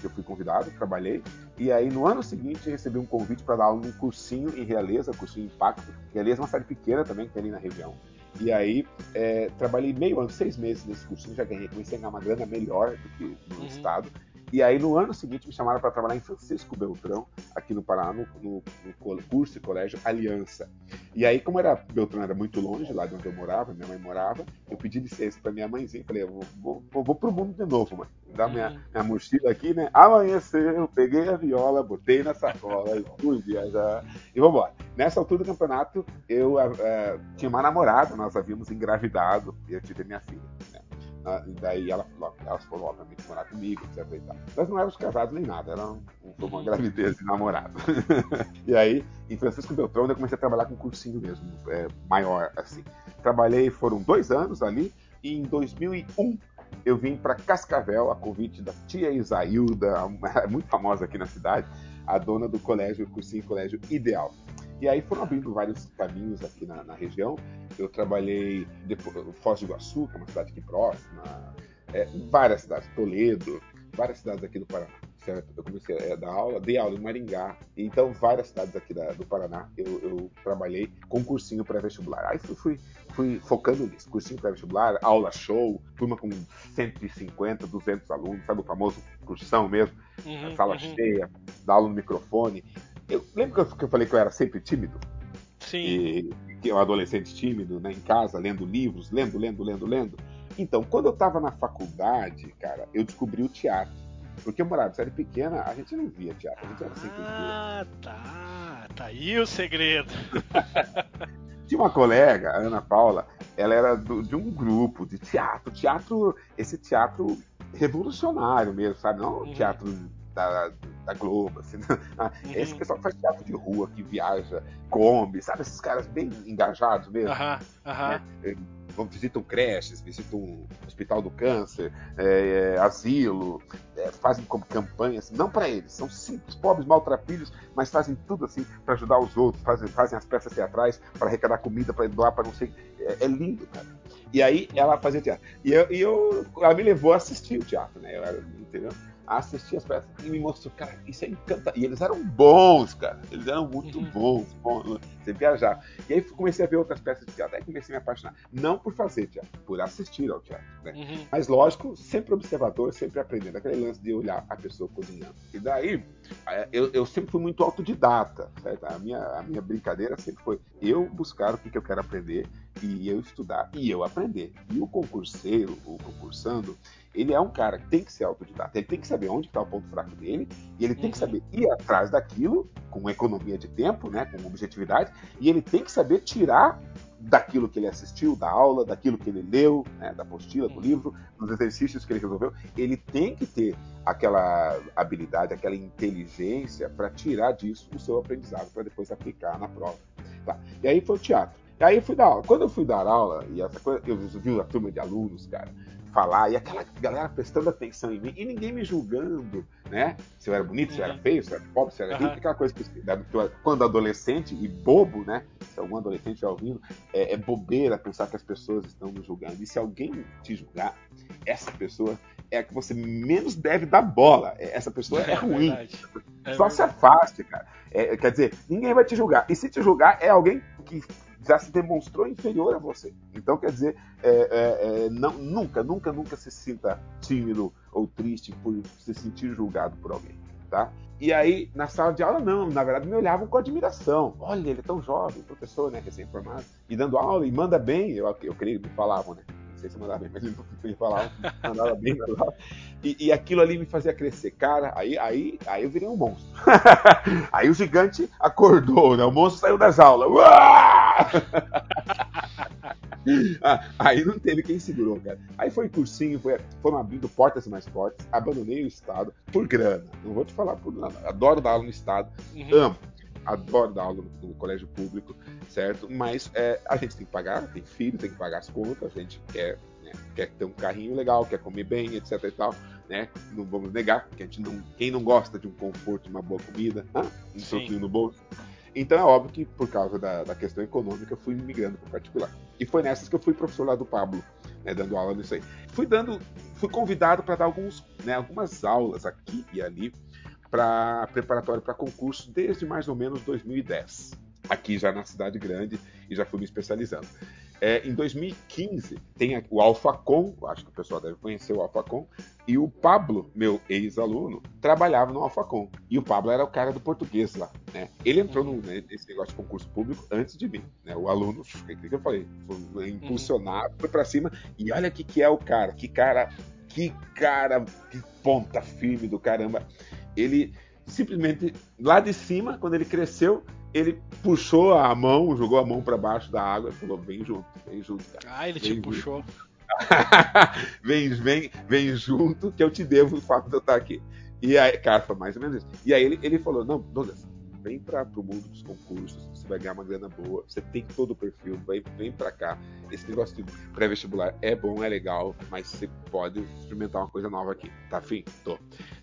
que eu fui convidado, trabalhei. E aí, no ano seguinte, recebi um convite para dar aula num cursinho em Realeza, cursinho Impacto. Realeza é uma cidade pequena também, que tem ali na região. E aí, é, trabalhei meio ano, seis meses nesse cursinho, já ganhei, comecei a ganhar uma grana melhor do que no Uhum. estado. E aí, no ano seguinte, me chamaram para trabalhar em Francisco Beltrão, aqui no Paraná, no, no- no curso e colégio Aliança. E aí, como era Beltrão era muito longe, lá de onde eu morava, minha mãe morava, eu pedi licença para minha mãezinha, falei, eu vou, vou, vou, vou pro mundo de novo, mãe. Dá minha, Uhum. minha mochila aqui, né? Amanheceu, peguei a viola, botei na sacola, e fui viajar e vambora. Nessa altura do campeonato, eu eh, tinha uma namorada, nós havíamos engravidado e eu tive minha filha. Ah, e daí ela, elas foram, obviamente, morar comigo, etc. E tal. Nós não éramos casados nem nada, era um- foi uma gravidez de namorado. e aí, em Francisco Beltrão, eu comecei a trabalhar com cursinho mesmo, eh, maior, assim. Trabalhei, foram dois anos ali, e em 2001 eu vim para Cascavel, a convite da tia Isailda, muito famosa aqui na cidade, a dona do colégio, cursinho Colégio Ideal. E aí foram abrindo vários caminhos aqui na, na região. Eu trabalhei depois, Foz do Iguaçu, que é uma cidade aqui próxima, é, várias cidades, Toledo, várias cidades aqui do Paraná. Certo? Eu comecei a dar aula, dei aula em Maringá, então várias cidades aqui da- do Paraná eu, eu trabalhei com cursinho pré-vestibular. Aí fui, fui, fui focando nisso, cursinho pré-vestibular, aula show, turma com 150, 200 alunos, sabe o famoso cursão mesmo? Uhum, sala uhum. cheia, dar aula no microfone. Eu lembro que eu, falei que eu era sempre tímido Sim. e que eu adolescente tímido, né, em casa, lendo livros, lendo, lendo, lendo, lendo. Então, quando eu estava na faculdade, cara, eu descobri o teatro. Porque eu morava em cidade pequena, a gente não via teatro, a gente era sempre. Ah, tá. Tá aí o segredo. Tinha uma colega, a Ana Paula, ela era do- de um grupo de teatro, teatro, esse teatro revolucionário mesmo, sabe? Não o Uhum. teatro da- da Globo. Assim, né? ah, Uhum. Esse pessoal que faz teatro de rua, que viaja, come, sabe? Esses caras bem engajados mesmo. Aham, aham. né? Vão, visitam creches, visitam o Hospital do Câncer, é, é, asilo, é, fazem como campanhas, não para eles, são simples, pobres, maltrapilhos, mas fazem tudo assim para ajudar os outros, fazem, fazem as peças teatrais para arrecadar comida, para doar, para não sei. É, é, lindo, cara. E aí ela fazia teatro. E, eu, e eu, ela me levou a assistir o teatro, né? Eu era, entendeu? A assistir as peças e me mostrou, cara, isso é encantador. E eles eram bons, cara. Eles eram muito Uhum. bons, bons. Você viajar. E aí comecei a ver outras peças de teatro, aí comecei a me apaixonar. Não por fazer teatro, por assistir ao teatro. Né? Uhum. Mas lógico, sempre observador, sempre aprendendo. Aquele lance de olhar a pessoa cozinhando. E daí, é, eu, eu sempre fui muito autodidata, certo? A minha, a minha brincadeira sempre foi eu buscar o que, que eu quero aprender e eu estudar e eu aprender. E o concurseiro, o concursando, ele é um cara que tem que ser autodidata. Ele tem que saber onde está o ponto fraco dele e ele tem que Uhum. saber ir atrás daquilo com economia de tempo, né, com objetividade, e ele tem que saber tirar daquilo que ele assistiu, da aula, daquilo que ele leu, né, da apostila, do livro, dos exercícios que ele resolveu, ele tem que ter aquela habilidade, aquela inteligência para tirar disso o seu aprendizado, para depois aplicar na prova. Tá. E aí foi o teatro. E aí fui dar aula. Quando eu fui dar aula, e essa coisa, eu vi a turma de alunos, cara, falar, e aquela galera prestando atenção em mim, e ninguém me julgando, né? Se eu era bonito, se eu era Uhum. feio, se eu era pobre, se eu era rico, aquela coisa que, eu- quando adolescente e bobo, né? Se algum adolescente já ouvindo, é, é bobeira pensar que as pessoas estão nos julgando. E se alguém te julgar, essa pessoa é a que você menos deve dar bola. É- Essa pessoa é, ruim. verdade. É Só se afaste, cara. É, quer dizer, ninguém vai te julgar. E se te julgar, é alguém que já se demonstrou inferior a você. Então, quer dizer, é, é, é, não- nunca, nunca, nunca se sinta tímido ou triste por se sentir julgado por alguém, tá? E aí, na sala de aula, não. Na verdade, me olhavam com admiração. Olha, ele é tão jovem, professor, né, recém-formado. E dando aula, e manda bem. Eu, eu creio que me falavam, né? Sei se mandava bem, mas eles me falavam, mandava bem. mandava. E, e aquilo ali me fazia crescer. Cara, aí, aí, aí eu virei um monstro. aí o gigante acordou, né? O monstro saiu das aulas. Ah, aí não teve quem segurou, cara. Aí foi cursinho, foi, foram abrindo portas mais fortes. Abandonei o estado por grana. Não vou te falar por nada. Adoro dar aula no estado. Uhum. Amo. Adoro dar aula no, no colégio público, certo? Mas é, a gente tem que pagar, tem filho, tem que pagar as contas, a gente quer, né, quer ter um carrinho legal, quer comer bem, etc e tal, né? Não vamos negar, que a gente não, quem não gosta de um conforto, uma boa comida, hã? um troquinho no bolso. Então é óbvio que por causa da, da questão econômica eu fui migrando para particular. E foi nessas que eu fui professor lá do Pablo, né, dando aula nisso aí. Fui dando, fui convidado para dar alguns, né, algumas aulas aqui e ali para preparatório para concurso desde mais ou menos 2010. Aqui já na cidade grande e já fui me especializando. É, em 2015 tem o eu acho que o pessoal deve conhecer o Alfacom, e o Pablo, meu ex-aluno, trabalhava no Alfacom. E o Pablo era o cara do português lá, né? Ele entrou no, né, nesse negócio de concurso público antes de mim, né? O aluno, o que, eu falei? Foi impulsionado, foi pra cima. E olha o que, que é o cara, que cara, que cara, que ponta firme do caramba. Ele simplesmente, lá de cima, quando ele cresceu, ele puxou a mão, jogou a mão para baixo da água e falou: vem junto, vem junto, cara. Ah, ele te Vem, puxou. vem, vem, vem junto, que eu te devo o fato de eu estar aqui. E aí, cara, foi mais ou menos isso. E aí ele, ele falou: não, Douglas, vem para o mundo dos concursos, você vai ganhar uma grana boa, você tem todo o perfil, vai, vem para cá. Esse negócio de pré-vestibular é bom, é legal, mas você pode experimentar uma coisa nova aqui. Tá afim? Tô.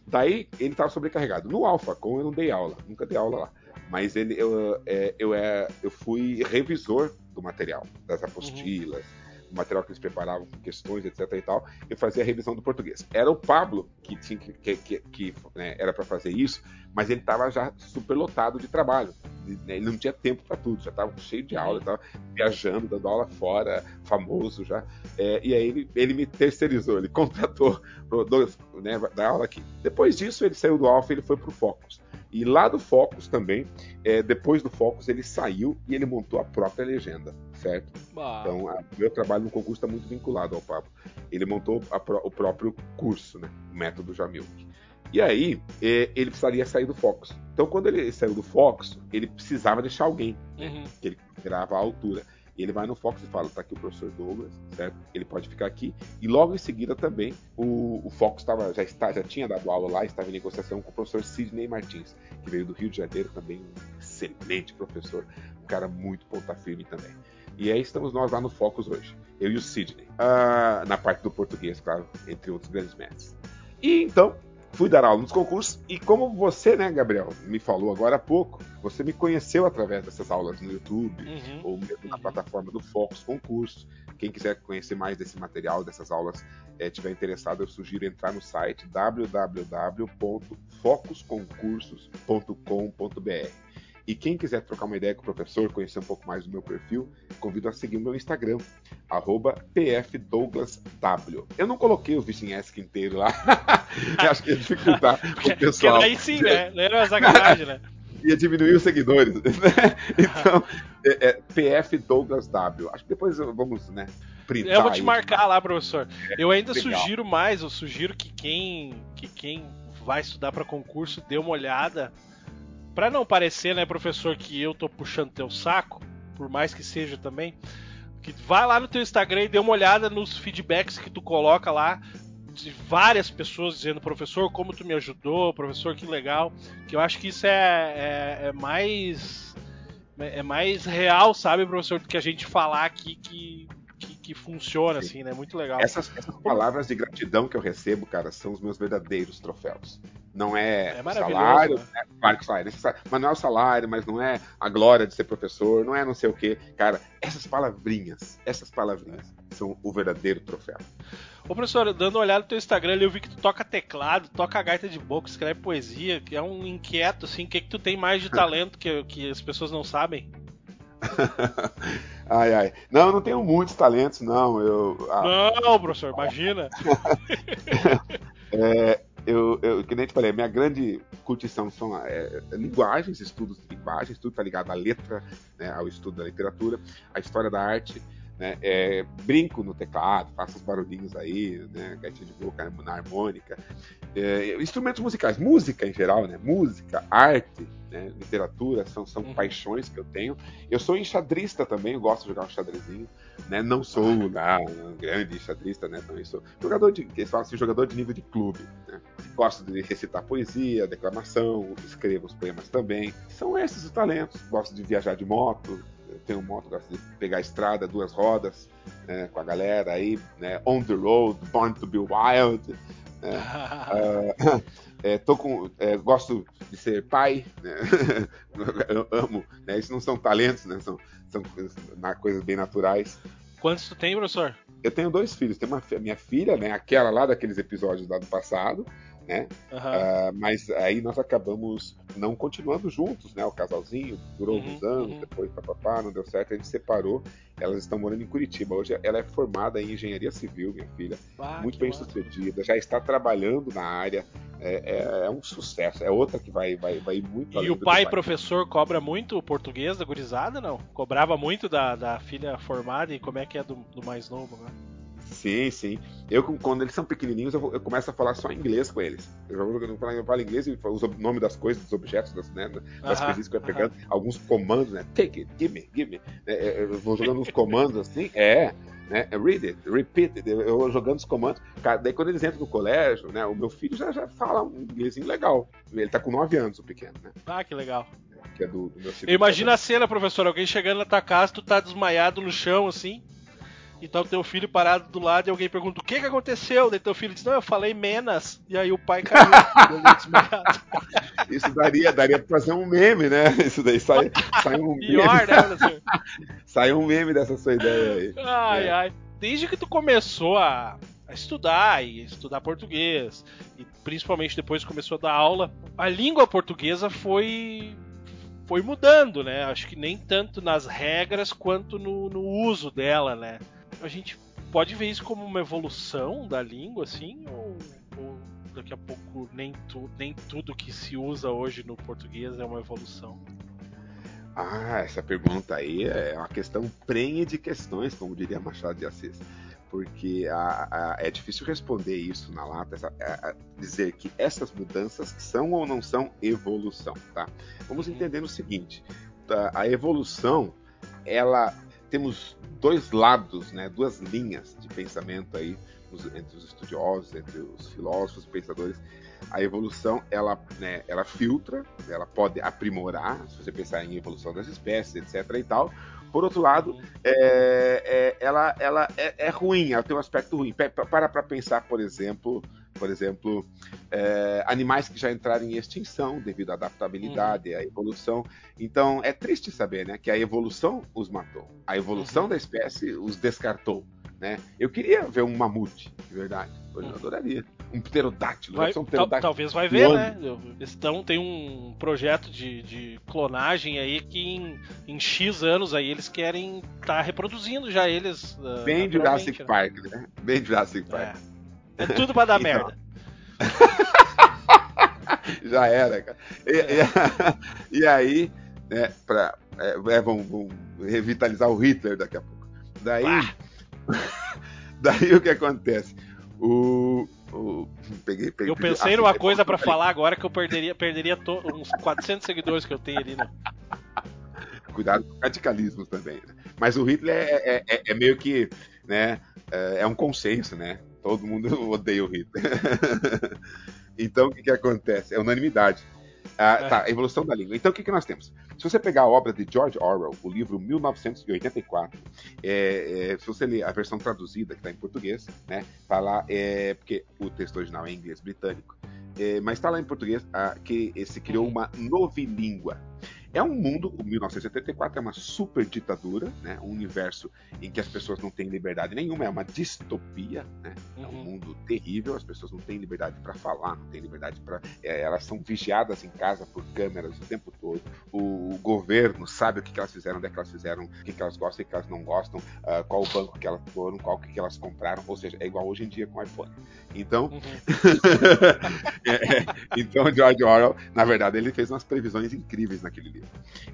Daí ele estava sobrecarregado. No Alpha, como eu não dei aula, nunca dei aula lá. Mas ele, eu, é, eu, é, eu fui revisor do material, das apostilas, do material que eles preparavam com questões, etc. e tal. Eu fazia a revisão do português. Era o Pablo que tinha que, que, que, né, era para fazer isso, mas ele estava já superlotado de trabalho. né, Ele não tinha tempo para tudo, já estava cheio de aula, estava viajando, dando aula fora, famoso já. É, e aí ele, ele me terceirizou, ele contratou né, dar aula aqui. Depois disso, ele saiu do Alpha e ele foi para o Focus. E lá do Focus também, é, depois do Focus, ele saiu e ele montou a própria legenda, certo? Ah, Então, o meu trabalho no concurso está muito vinculado ao Pablo. Ele montou a, o próprio curso, né? O método Jamil. E aí, é, ele precisaria sair do Focus. Então, quando ele saiu do Focus, ele precisava deixar alguém uhum. que ele considerava a altura. E ele vai no Fox e fala: tá aqui o professor Douglas, certo? Ele pode ficar aqui. E logo em seguida também o, o Fox tava, já, está, já tinha dado aula lá, estava em negociação com o professor Sidney Martins, que veio do Rio de Janeiro, também um excelente professor, um cara muito ponta firme também. E aí estamos nós lá no Focus hoje, eu e o Sidney, uh, na parte do português, claro, entre outros grandes mestres. E então, fui dar aula nos concursos e como você, né, Gabriel, me falou agora há pouco, você me conheceu através dessas aulas no YouTube uhum. ou mesmo na plataforma do Focus Concursos. Quem quiser conhecer mais desse material, dessas aulas, é, tiver interessado, eu sugiro entrar no site www.focusconcursos.com.br. E quem quiser trocar uma ideia com o professor, conhecer um pouco mais do meu perfil, convido a seguir o meu Instagram, pfdouglasw. Eu não coloquei o Vichinesc inteiro lá. acho que ia dificultar o pessoal. Porque aí sim, né? Não era uma sacanagem, né? ia diminuir os seguidores. Né? Então, é, é, PF Douglas W. Acho que depois vamos, né? Eu vou te marcar lá, professor. É, eu ainda legal. sugiro mais, eu sugiro que quem, que quem vai estudar para concurso dê uma olhada para não parecer, né, professor, que eu tô puxando teu saco, por mais que seja também, que vai lá no teu Instagram e dê uma olhada nos feedbacks que tu coloca lá de várias pessoas dizendo, professor, como tu me ajudou, professor, que legal. Que eu acho que isso é, é, é mais é mais real, sabe, professor, do que a gente falar aqui que que, que funciona, Sim. assim, né? Muito legal. Essas, essas, palavras de gratidão que eu recebo, cara, são os meus verdadeiros troféus. Não é, é salário, né? é, claro que salário, é mas não é o salário, mas não é a glória de ser professor, não é não sei o quê. Cara, essas palavrinhas, essas palavrinhas são o verdadeiro troféu. Ô professor, dando uma olhada no teu Instagram eu vi que tu toca teclado, toca gaita de boca, escreve poesia, que é um inquieto, assim, o que, que tu tem mais de talento que, que as pessoas não sabem? ai, ai. Não, eu não tenho muitos talentos, não. Eu, ah... Não, professor, imagina. é, eu, eu, que nem te falei, a minha grande curtição são é, linguagens, estudos de linguagens, tudo está ligado à letra, né, ao estudo da literatura, à história da arte. Né, é, brinco no teclado, faço os barulhinhos aí, né, gaitinha de boca na harmônica. É, instrumentos musicais, música em geral, né, música, arte, né, literatura, são, são uhum. paixões que eu tenho. Eu sou enxadrista também, eu gosto de jogar um xadrezinho, né, não sou ah, um grande enxadrista, né, também sou jogador de, eles falam assim, jogador de nível de clube, né. Gosto de recitar poesia, declamação, escrevo os poemas também. São esses os talentos. Gosto de viajar de moto, tenho moto, gosto de pegar a estrada, duas rodas, né, com a galera aí, né, on the road, born to be wild, né, uh, é, tô com, é, gosto de ser pai, né? eu amo, né? Isso não são talentos, né? São, são coisas, bem naturais. Quantos tu tem, professor? Eu tenho dois filhos. Tem uma minha filha, né? Aquela lá daqueles episódios lá do passado, né? Uhum. Uh, mas aí nós acabamos não continuando juntos, né? O casalzinho durou uhum, uns anos, uhum. depois papapá, não deu certo, a gente separou. Elas estão morando em Curitiba. Hoje ela é formada em engenharia civil, minha filha, ah, muito bem massa. sucedida, já está trabalhando na área. É, é, é, um sucesso, é outra que vai, vai, vai muito E o pai, professor, cobra muito o português da gurizada, não? Cobrava muito da, da filha formada e como é que é do, do mais novo, né? Sim, sim. Eu, quando eles são pequenininhos, eu, eu começo a falar só inglês com eles. Eu, eu, eu falo inglês e uso o nome das coisas, dos objetos, das, né, das uh -huh, coisas que eu ia pegando. Uh -huh. Alguns comandos, né? Take it, give me, give me. É, é, eu vou jogando uns comandos assim. É, né? Read it, repeat it. Eu vou jogando os comandos. Cara, daí quando eles entram no colégio, né? O meu filho já, já fala um inglesinho legal. Ele tá com 9 anos, o pequeno, né? Ah, que legal. Que é do, do Imagina a cena, professor. Alguém chegando na tua casa, tu tá desmaiado no chão, assim. E tá o teu filho parado do lado e alguém pergunta o que que aconteceu? Daí teu filho diz, não, eu falei menos. E aí o pai caiu Isso daria, daria pra fazer um meme, né? Isso daí sai, sai um Pior, meme. né, Sai um meme dessa sua ideia aí. Ai, é. ai. Desde que tu começou a, a estudar e estudar português, e principalmente depois que começou a dar aula, a língua portuguesa foi foi mudando, né? Acho que nem tanto nas regras quanto no, no uso dela, né? A gente pode ver isso como uma evolução da língua, assim, ou, ou daqui a pouco nem, tu, nem tudo que se usa hoje no português é uma evolução? Ah, essa pergunta aí é uma questão prenhe de questões, como diria Machado de Assis. Porque a, a, é difícil responder isso na lata, essa, a, dizer que essas mudanças são ou não são evolução, tá? Vamos uhum. entender o seguinte: tá? a evolução, ela temos dois lados, né, duas linhas de pensamento aí entre os estudiosos, entre os filósofos, pensadores. A evolução, ela, né, ela filtra, ela pode aprimorar, se você pensar em evolução das espécies, etc. e tal. Por outro lado, é, é, ela, ela é, é, ruim, ela tem um aspecto ruim. Para para pensar, por exemplo, por exemplo, é, animais que já entraram em extinção devido à adaptabilidade, uhum. à evolução. Então, é triste saber né, que a evolução os matou. A evolução uhum. da espécie os descartou. Né? Eu queria ver um mamute, de verdade. Eu uhum. adoraria. Um pterodátilo. Vai, um pterodátilo talvez vai ver, né? Estão, tem um projeto de, de clonagem aí que em, em, X anos aí eles querem estar tá reproduzindo já eles. Uh, Bem Jurassic né? Park, né? Bem Jurassic Park. É. É tudo pra dar então. merda. Já era, cara. E, e, e aí, né, pra, é, é, vamos, revitalizar o Hitler daqui a pouco. Daí, daí o que acontece? O, o peguei, peguei, eu pensei numa coisa para falar agora que eu perderia, perderia uns 400 seguidores que eu tenho ali, né? Cuidado com radicalismo também. Né? Mas o Hitler é, é, é, é meio que, né, é, é um consenso, né? Todo mundo odeia o Hitler. então, o que, que acontece? É unanimidade. Ah, é. Tá, evolução da língua. Então, o que, que nós temos? Se você pegar a obra de George Orwell, o livro 1984, é, é, se você ler a versão traduzida, que está em português, né, tá lá, é, porque o texto original é em inglês britânico, é, mas está lá em português ah, que se criou uma novilíngua. É um mundo, o 1974 é uma super ditadura, né? um universo em que as pessoas não têm liberdade nenhuma, é uma distopia, né? é um uhum. mundo terrível, as pessoas não têm liberdade para falar, não têm liberdade para. É, elas são vigiadas em casa por câmeras o tempo todo. O, o governo sabe o que, que, elas fizeram, onde é que elas fizeram, o que, que elas gostam, o que elas não gostam, uh, qual o banco que elas foram, qual que, que elas compraram, ou seja, é igual hoje em dia com o iPhone. Então, uhum. é, é, então George Orwell, na verdade, ele fez umas previsões incríveis naquele livro.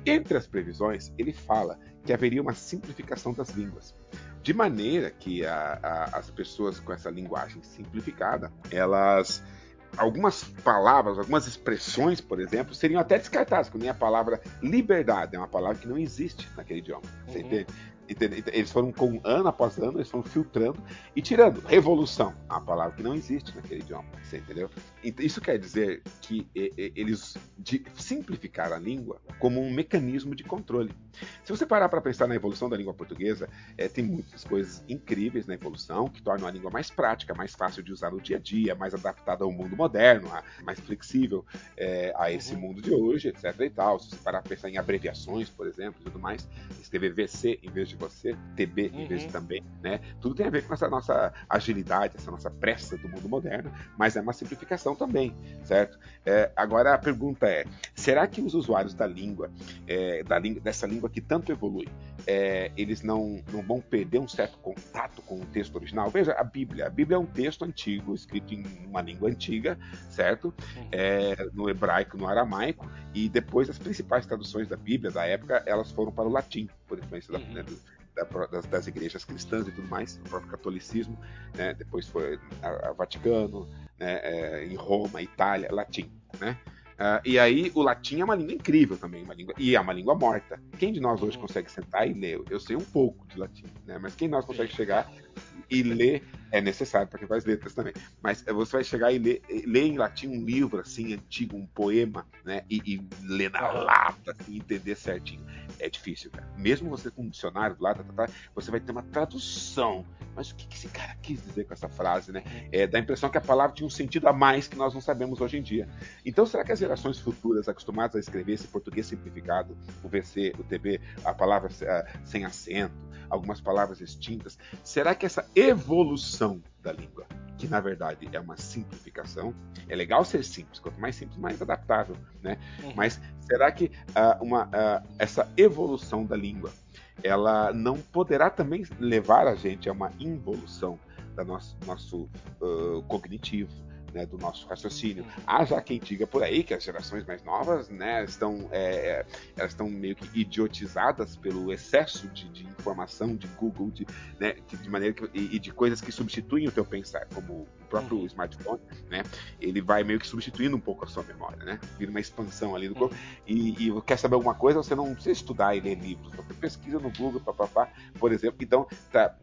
Entre as previsões, ele fala que haveria uma simplificação das línguas, de maneira que a, a, as pessoas com essa linguagem simplificada, elas algumas palavras, algumas expressões, por exemplo, seriam até descartadas, como a palavra liberdade, é uma palavra que não existe naquele idioma. Você uhum. entende? Eles foram com ano após ano, eles foram filtrando e tirando. Revolução, uma palavra que não existe naquele idioma, você entendeu? Isso quer dizer que eles simplificaram a língua como um mecanismo de controle. Se você parar para pensar na evolução da língua portuguesa, é, tem muitas coisas incríveis na evolução que tornam a língua mais prática, mais fácil de usar no dia a dia, mais adaptada ao mundo moderno, mais flexível é, a esse uhum. mundo de hoje, etc. E tal. Se você parar para pensar em abreviações, por exemplo, e tudo mais, escrever VC em vez de você, TB em vez de uhum. também, né? Tudo tem a ver com essa nossa agilidade, essa nossa pressa do mundo moderno, mas é uma simplificação também, certo? É, agora a pergunta é: será que os usuários da língua, é, da língua dessa língua que tanto evolui, é, eles não, não vão perder um certo contato com o texto original? Veja, a Bíblia. A Bíblia é um texto antigo, escrito em uma língua antiga, certo? Uhum. É, no hebraico, no aramaico, e depois as principais traduções da Bíblia da época, elas foram para o latim, por influência da, né, das, das, igrejas cristãs e tudo mais, o próprio catolicismo, né? depois foi a, a Vaticano, né? É, em Roma, Itália, latim, né? Uh, e aí o latim é uma língua incrível também, uma língua e é uma língua morta. Quem de nós hoje uhum. consegue sentar e ler? Eu sei um pouco de latim, né? Mas quem de nós consegue chegar e ler é necessário para quem faz letras também. Mas você vai chegar e ler, ler em latim um livro assim antigo, um poema, né? E, e ler na lata, assim, entender certinho. É difícil, cara. Mesmo você com um dicionário lá, tá, tá, tá, você vai ter uma tradução. Mas o que, que esse cara quis dizer com essa frase, né? É, dá a impressão que a palavra tinha um sentido a mais que nós não sabemos hoje em dia. Então, será que as gerações futuras, acostumadas a escrever esse português simplificado, o VC, o TB, a palavra uh, sem acento, algumas palavras extintas, será que essa evolução da língua, que na verdade é uma simplificação, é legal ser simples, quanto mais simples, mais adaptável, né? Uhum. Mas será que uh, uma, uh, essa evolução da língua, ela não poderá também levar a gente a uma involução da nosso, nosso uh, cognitivo, né, do nosso raciocínio. Há já quem diga por aí que as gerações mais novas né, estão, é, elas estão meio que idiotizadas pelo excesso de, de informação de Google, de, né, de maneira que, e, e, de coisas que substituem o teu pensar, como próprio uhum. smartphone, né? Ele vai meio que substituindo um pouco a sua memória, né? Vira uma expansão ali do corpo. Uhum. E, e quer saber alguma coisa, você não precisa estudar e ler livros, você pesquisa no Google, papapá, por exemplo. Então, tá,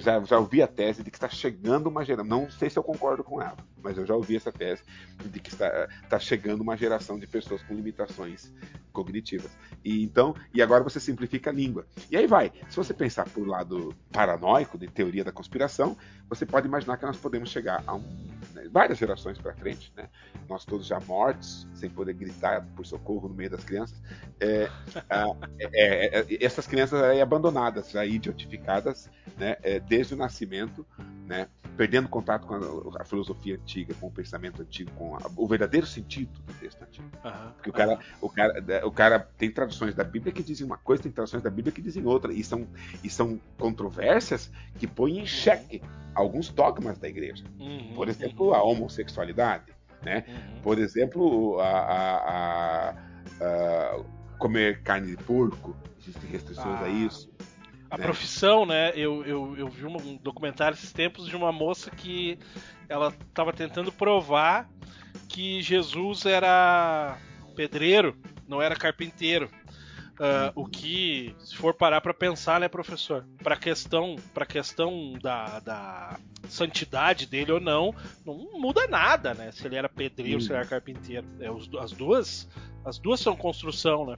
já, já ouvi a tese de que está chegando uma geração, não sei se eu concordo com ela, mas eu já ouvi essa tese de que está, está chegando uma geração de pessoas com limitações cognitivas. E então, e agora você simplifica a língua. E aí vai. Se você pensar por lado paranoico de teoria da conspiração, você pode imaginar que nós podemos chegar a um, né, várias gerações para frente, né? Nós todos já mortos, sem poder gritar por socorro no meio das crianças. É, é, é, é, essas crianças aí abandonadas, já idiotificadas, né? É, desde o nascimento, né? Perdendo contato com a, a, filosofia antiga, com o pensamento antigo, com a, o verdadeiro sentido do texto antigo. Uhum, Porque o cara, uhum. o cara, o cara tem traduções da Bíblia que dizem uma coisa, tem traduções da Bíblia que dizem outra, e são, e são controvérsias que põem em xeque alguns dogmas da igreja. Uhum, Por exemplo, uhum. a homossexualidade, né? Uhum. Por exemplo, a, a, a, comer carne de porco, existem restrições ah. a isso. A né? profissão, né? Eu, eu, eu vi um documentário esses tempos de uma moça que ela estava tentando provar que Jesus era pedreiro, não era carpinteiro. Uh, o que, se for parar para pensar, né, professor, para questão, para questão da, da santidade dele ou não, não muda nada, né? Se ele era pedreiro, se ele era carpinteiro, é, os, as duas, as duas são construção, né?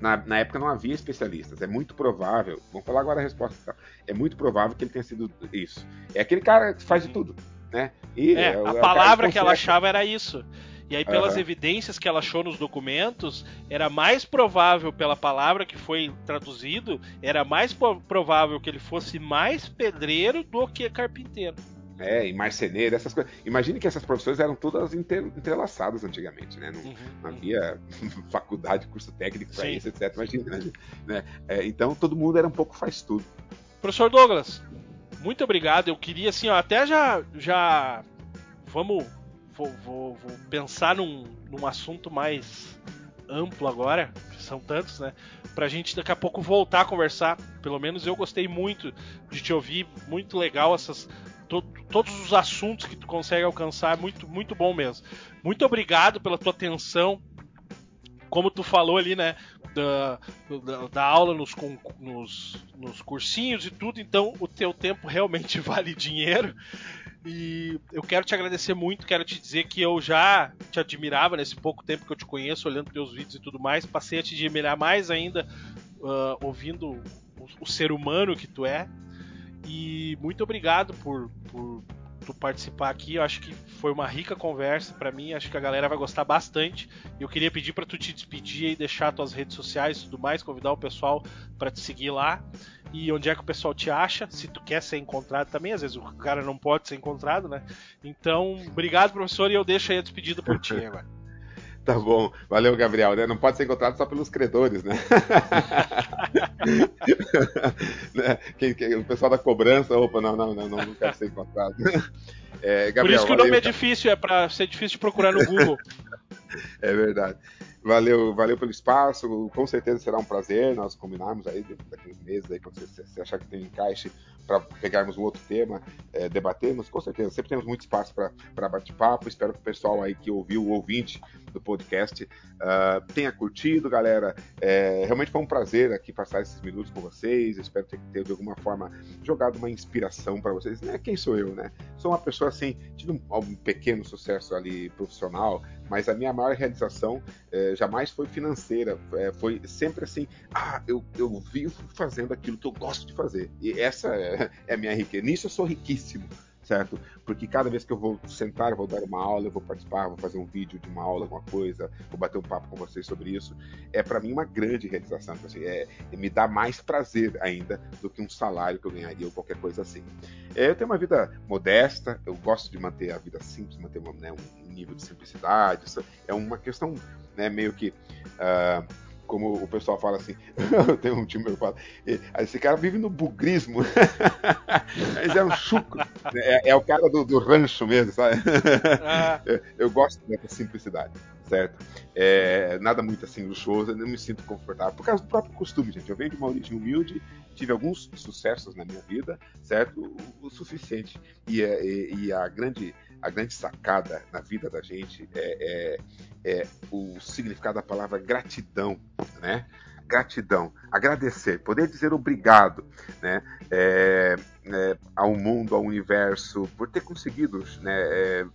Na, na, época não havia especialistas. É muito provável. Vamos falar agora a resposta. É muito provável que ele tenha sido isso. É aquele cara que faz de tudo, né? E é, é a palavra que, que ela achava era isso. E aí, pelas uhum. evidências que ela achou nos documentos, era mais provável, pela palavra que foi traduzido, era mais provável que ele fosse mais pedreiro do que carpinteiro. É, e marceneiro, essas coisas. Imagine que essas profissões eram todas entrelaçadas antigamente, né? Não, uhum. não havia faculdade, curso técnico para isso, etc. Imagina, né? É, então todo mundo era um pouco faz tudo. Professor Douglas, muito obrigado. Eu queria, assim, ó, até já, já vamos vou, vou, vou pensar num, num assunto mais amplo agora, que são tantos, né? Pra gente daqui a pouco voltar a conversar. Pelo menos eu gostei muito de te ouvir, muito legal essas. To, todos os assuntos que tu consegue alcançar, muito, muito bom mesmo. Muito obrigado pela tua atenção. Como tu falou ali, né? Da, da, da aula nos, nos, nos cursinhos e tudo, então o teu tempo realmente vale dinheiro. E eu quero te agradecer muito, quero te dizer que eu já te admirava nesse pouco tempo que eu te conheço, olhando teus vídeos e tudo mais. Passei a te admirar mais ainda uh, ouvindo o, o, ser humano que tu é. E muito obrigado por, por tu participar aqui. Eu acho que foi uma rica conversa para mim. Acho que a galera vai gostar bastante. Eu queria pedir para tu te despedir e deixar tuas redes sociais e tudo mais, convidar o pessoal para te seguir lá e onde é que o pessoal te acha, se tu quer ser encontrado também, às vezes o cara não pode ser encontrado, né? Então, obrigado, professor, e eu deixo aí a despedida por ti agora. Tá bom, valeu, Gabriel. Né? Não pode ser encontrado só pelos credores, né? né? quem, quem, o pessoal da cobrança, opa, não, não, não, não, quero ser encontrado. É, Gabriel, Por isso que valeu, o nome é difícil, é para ser difícil de procurar no Google. é verdade. Valeu, valeu pelo espaço. Com certeza será um prazer nós combinarmos aí daqui uns meses aí, quando você, você achar que tem encaixe para pegarmos um outro tema, é, debatermos. Com certeza, sempre temos muito espaço para bate-papo. Espero que o pessoal aí que ouviu, o ouvinte do podcast, uh, tenha curtido, galera. É, realmente foi um prazer aqui passar esses minutos com vocês. espero ter, ter de alguma forma jogado uma inspiração para vocês. Né? Quem sou eu, né? Sou uma pessoa assim, tive um, um pequeno sucesso ali profissional, mas a minha maior realização é, jamais foi financeira, é, foi sempre assim, ah, eu, eu vivo fazendo aquilo que eu gosto de fazer, e essa é, é a minha riqueza, nisso eu sou riquíssimo, certo? Porque cada vez que eu vou sentar, vou dar uma aula, eu vou participar, vou fazer um vídeo de uma aula, alguma coisa, vou bater um papo com vocês sobre isso, é para mim uma grande realização. Então, assim, é, é, me dá mais prazer ainda do que um salário que eu ganharia ou qualquer coisa assim. É, eu tenho uma vida modesta, eu gosto de manter a vida simples, manter uma, né, um nível de simplicidade. Isso é uma questão né, meio que uh, como o pessoal fala assim, tem um time que fala, esse cara vive no bugrismo. Mas é um chucro. É, é o cara do, do, rancho mesmo, sabe? Ah. Eu gosto dessa simplicidade, certo? É, nada muito assim luxuoso, eu não me sinto confortável. Por causa do próprio costume, gente. Eu venho de uma origem humilde, tive alguns sucessos na minha vida, certo? O, o suficiente. E, é, e, e, a, grande, a grande sacada na vida da gente é, é, é o significado da palavra gratidão, né? gratidão, agradecer, poder dizer obrigado né, é, é, ao mundo, ao universo, por ter conseguido né, é,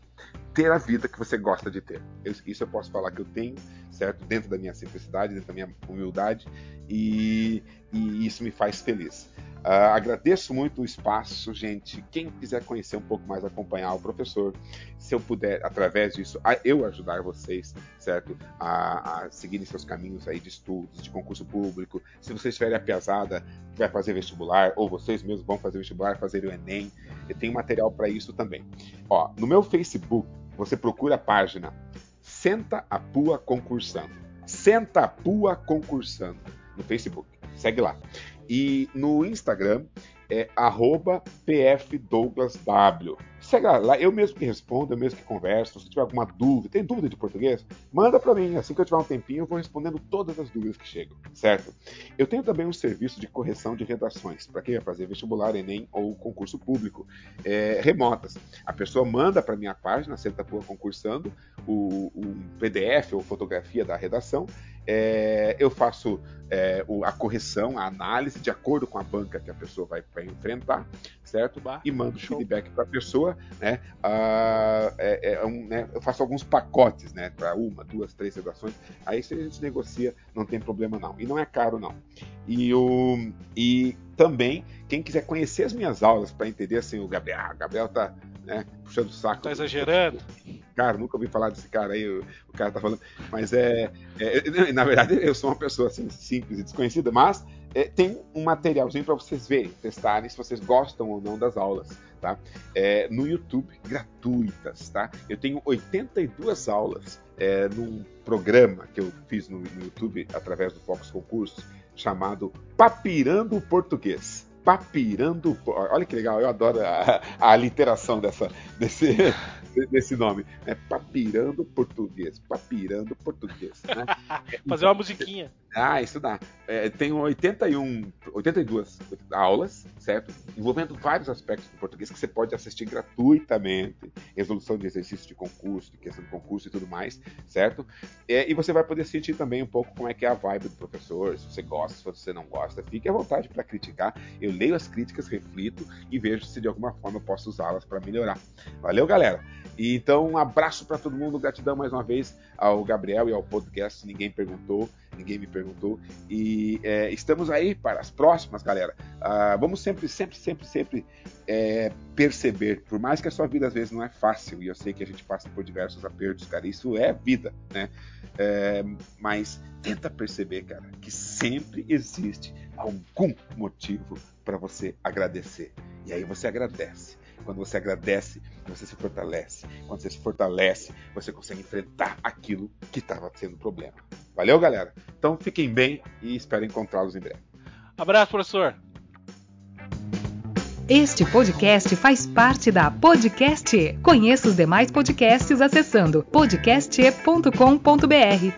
ter a vida que você gosta de ter. Isso eu posso falar que eu tenho, certo? Dentro da minha simplicidade, dentro da minha humildade, e, e isso me faz feliz. Uh, agradeço muito o espaço, gente. Quem quiser conhecer um pouco mais, acompanhar o professor, se eu puder, através disso, eu ajudar vocês, certo? A, a, seguirem seus caminhos aí de estudos, de concurso público. Se vocês tiverem a pesada, vai fazer vestibular, ou vocês mesmos vão fazer vestibular, fazer o Enem, eu tenho material para isso também. Ó, no meu Facebook, você procura a página Senta a Pua Concursando. Senta a Pua Concursando no Facebook. Segue lá. E no Instagram é pfdouglasw. Segue lá, eu mesmo que respondo, eu mesmo que converso. Se tiver alguma dúvida, tem dúvida de português? Manda para mim. Assim que eu tiver um tempinho, eu vou respondendo todas as dúvidas que chegam, certo? Eu tenho também um serviço de correção de redações, para quem vai fazer vestibular, Enem ou concurso público, é, remotas. A pessoa manda para minha página, Senta Pua Concursando, o PDF ou fotografia da redação, é, eu faço é, a correção, a análise de acordo com a banca que a pessoa vai, vai enfrentar, certo? Bah, e mando show. feedback para a pessoa, né? Ah, é, é um, né? Eu faço alguns pacotes, né? Para uma, duas, três redações. Aí se a gente negocia, não tem problema não. E não é caro não. E, o, e também, quem quiser conhecer as minhas aulas para entender assim, o Gabriel, ah, Gabriel tá né, puxando o saco. Tá exagerando? Cara, nunca ouvi falar desse cara aí, o, o cara tá falando. Mas é, é, Na verdade, eu sou uma pessoa assim, simples e desconhecida, mas é, tem um materialzinho para vocês verem, testarem se vocês gostam ou não das aulas, tá? É, no YouTube, gratuitas, tá? Eu tenho 82 aulas é, num programa que eu fiz no, no YouTube através do Focus Concursos chamado Papirando Português. Papirando. Olha que legal, eu adoro a, a literação dessa, desse, desse nome. É Papirando Português. Papirando Português. Né? Fazer uma musiquinha. Ah, dá. É, tenho 81, 82 aulas, certo? Envolvendo vários aspectos do português que você pode assistir gratuitamente. Resolução de exercício de concurso, de questão de concurso e tudo mais, certo? É, e você vai poder sentir também um pouco como é que é a vibe do professor, se você gosta, se você não gosta. Fique à vontade para criticar. Eu leio as críticas, reflito e vejo se de alguma forma eu posso usá-las para melhorar. Valeu, galera! E, então, um abraço para todo mundo, gratidão mais uma vez ao Gabriel e ao podcast. Ninguém perguntou, ninguém me perguntou. E é, estamos aí para as próximas, galera. Ah, vamos sempre, sempre, sempre, sempre é, perceber, por mais que a sua vida às vezes não é fácil, e eu sei que a gente passa por diversos apertos, cara, isso é vida, né? É, mas tenta perceber, cara, que sempre existe algum motivo para você agradecer. E aí você agradece. Quando você agradece, você se fortalece. Quando você se fortalece, você consegue enfrentar aquilo que estava sendo problema. Valeu, galera? Então fiquem bem e espero encontrá-los em breve. Abraço, professor. Este podcast faz parte da Podcast. Conheça os demais podcasts acessando podcast.com.br.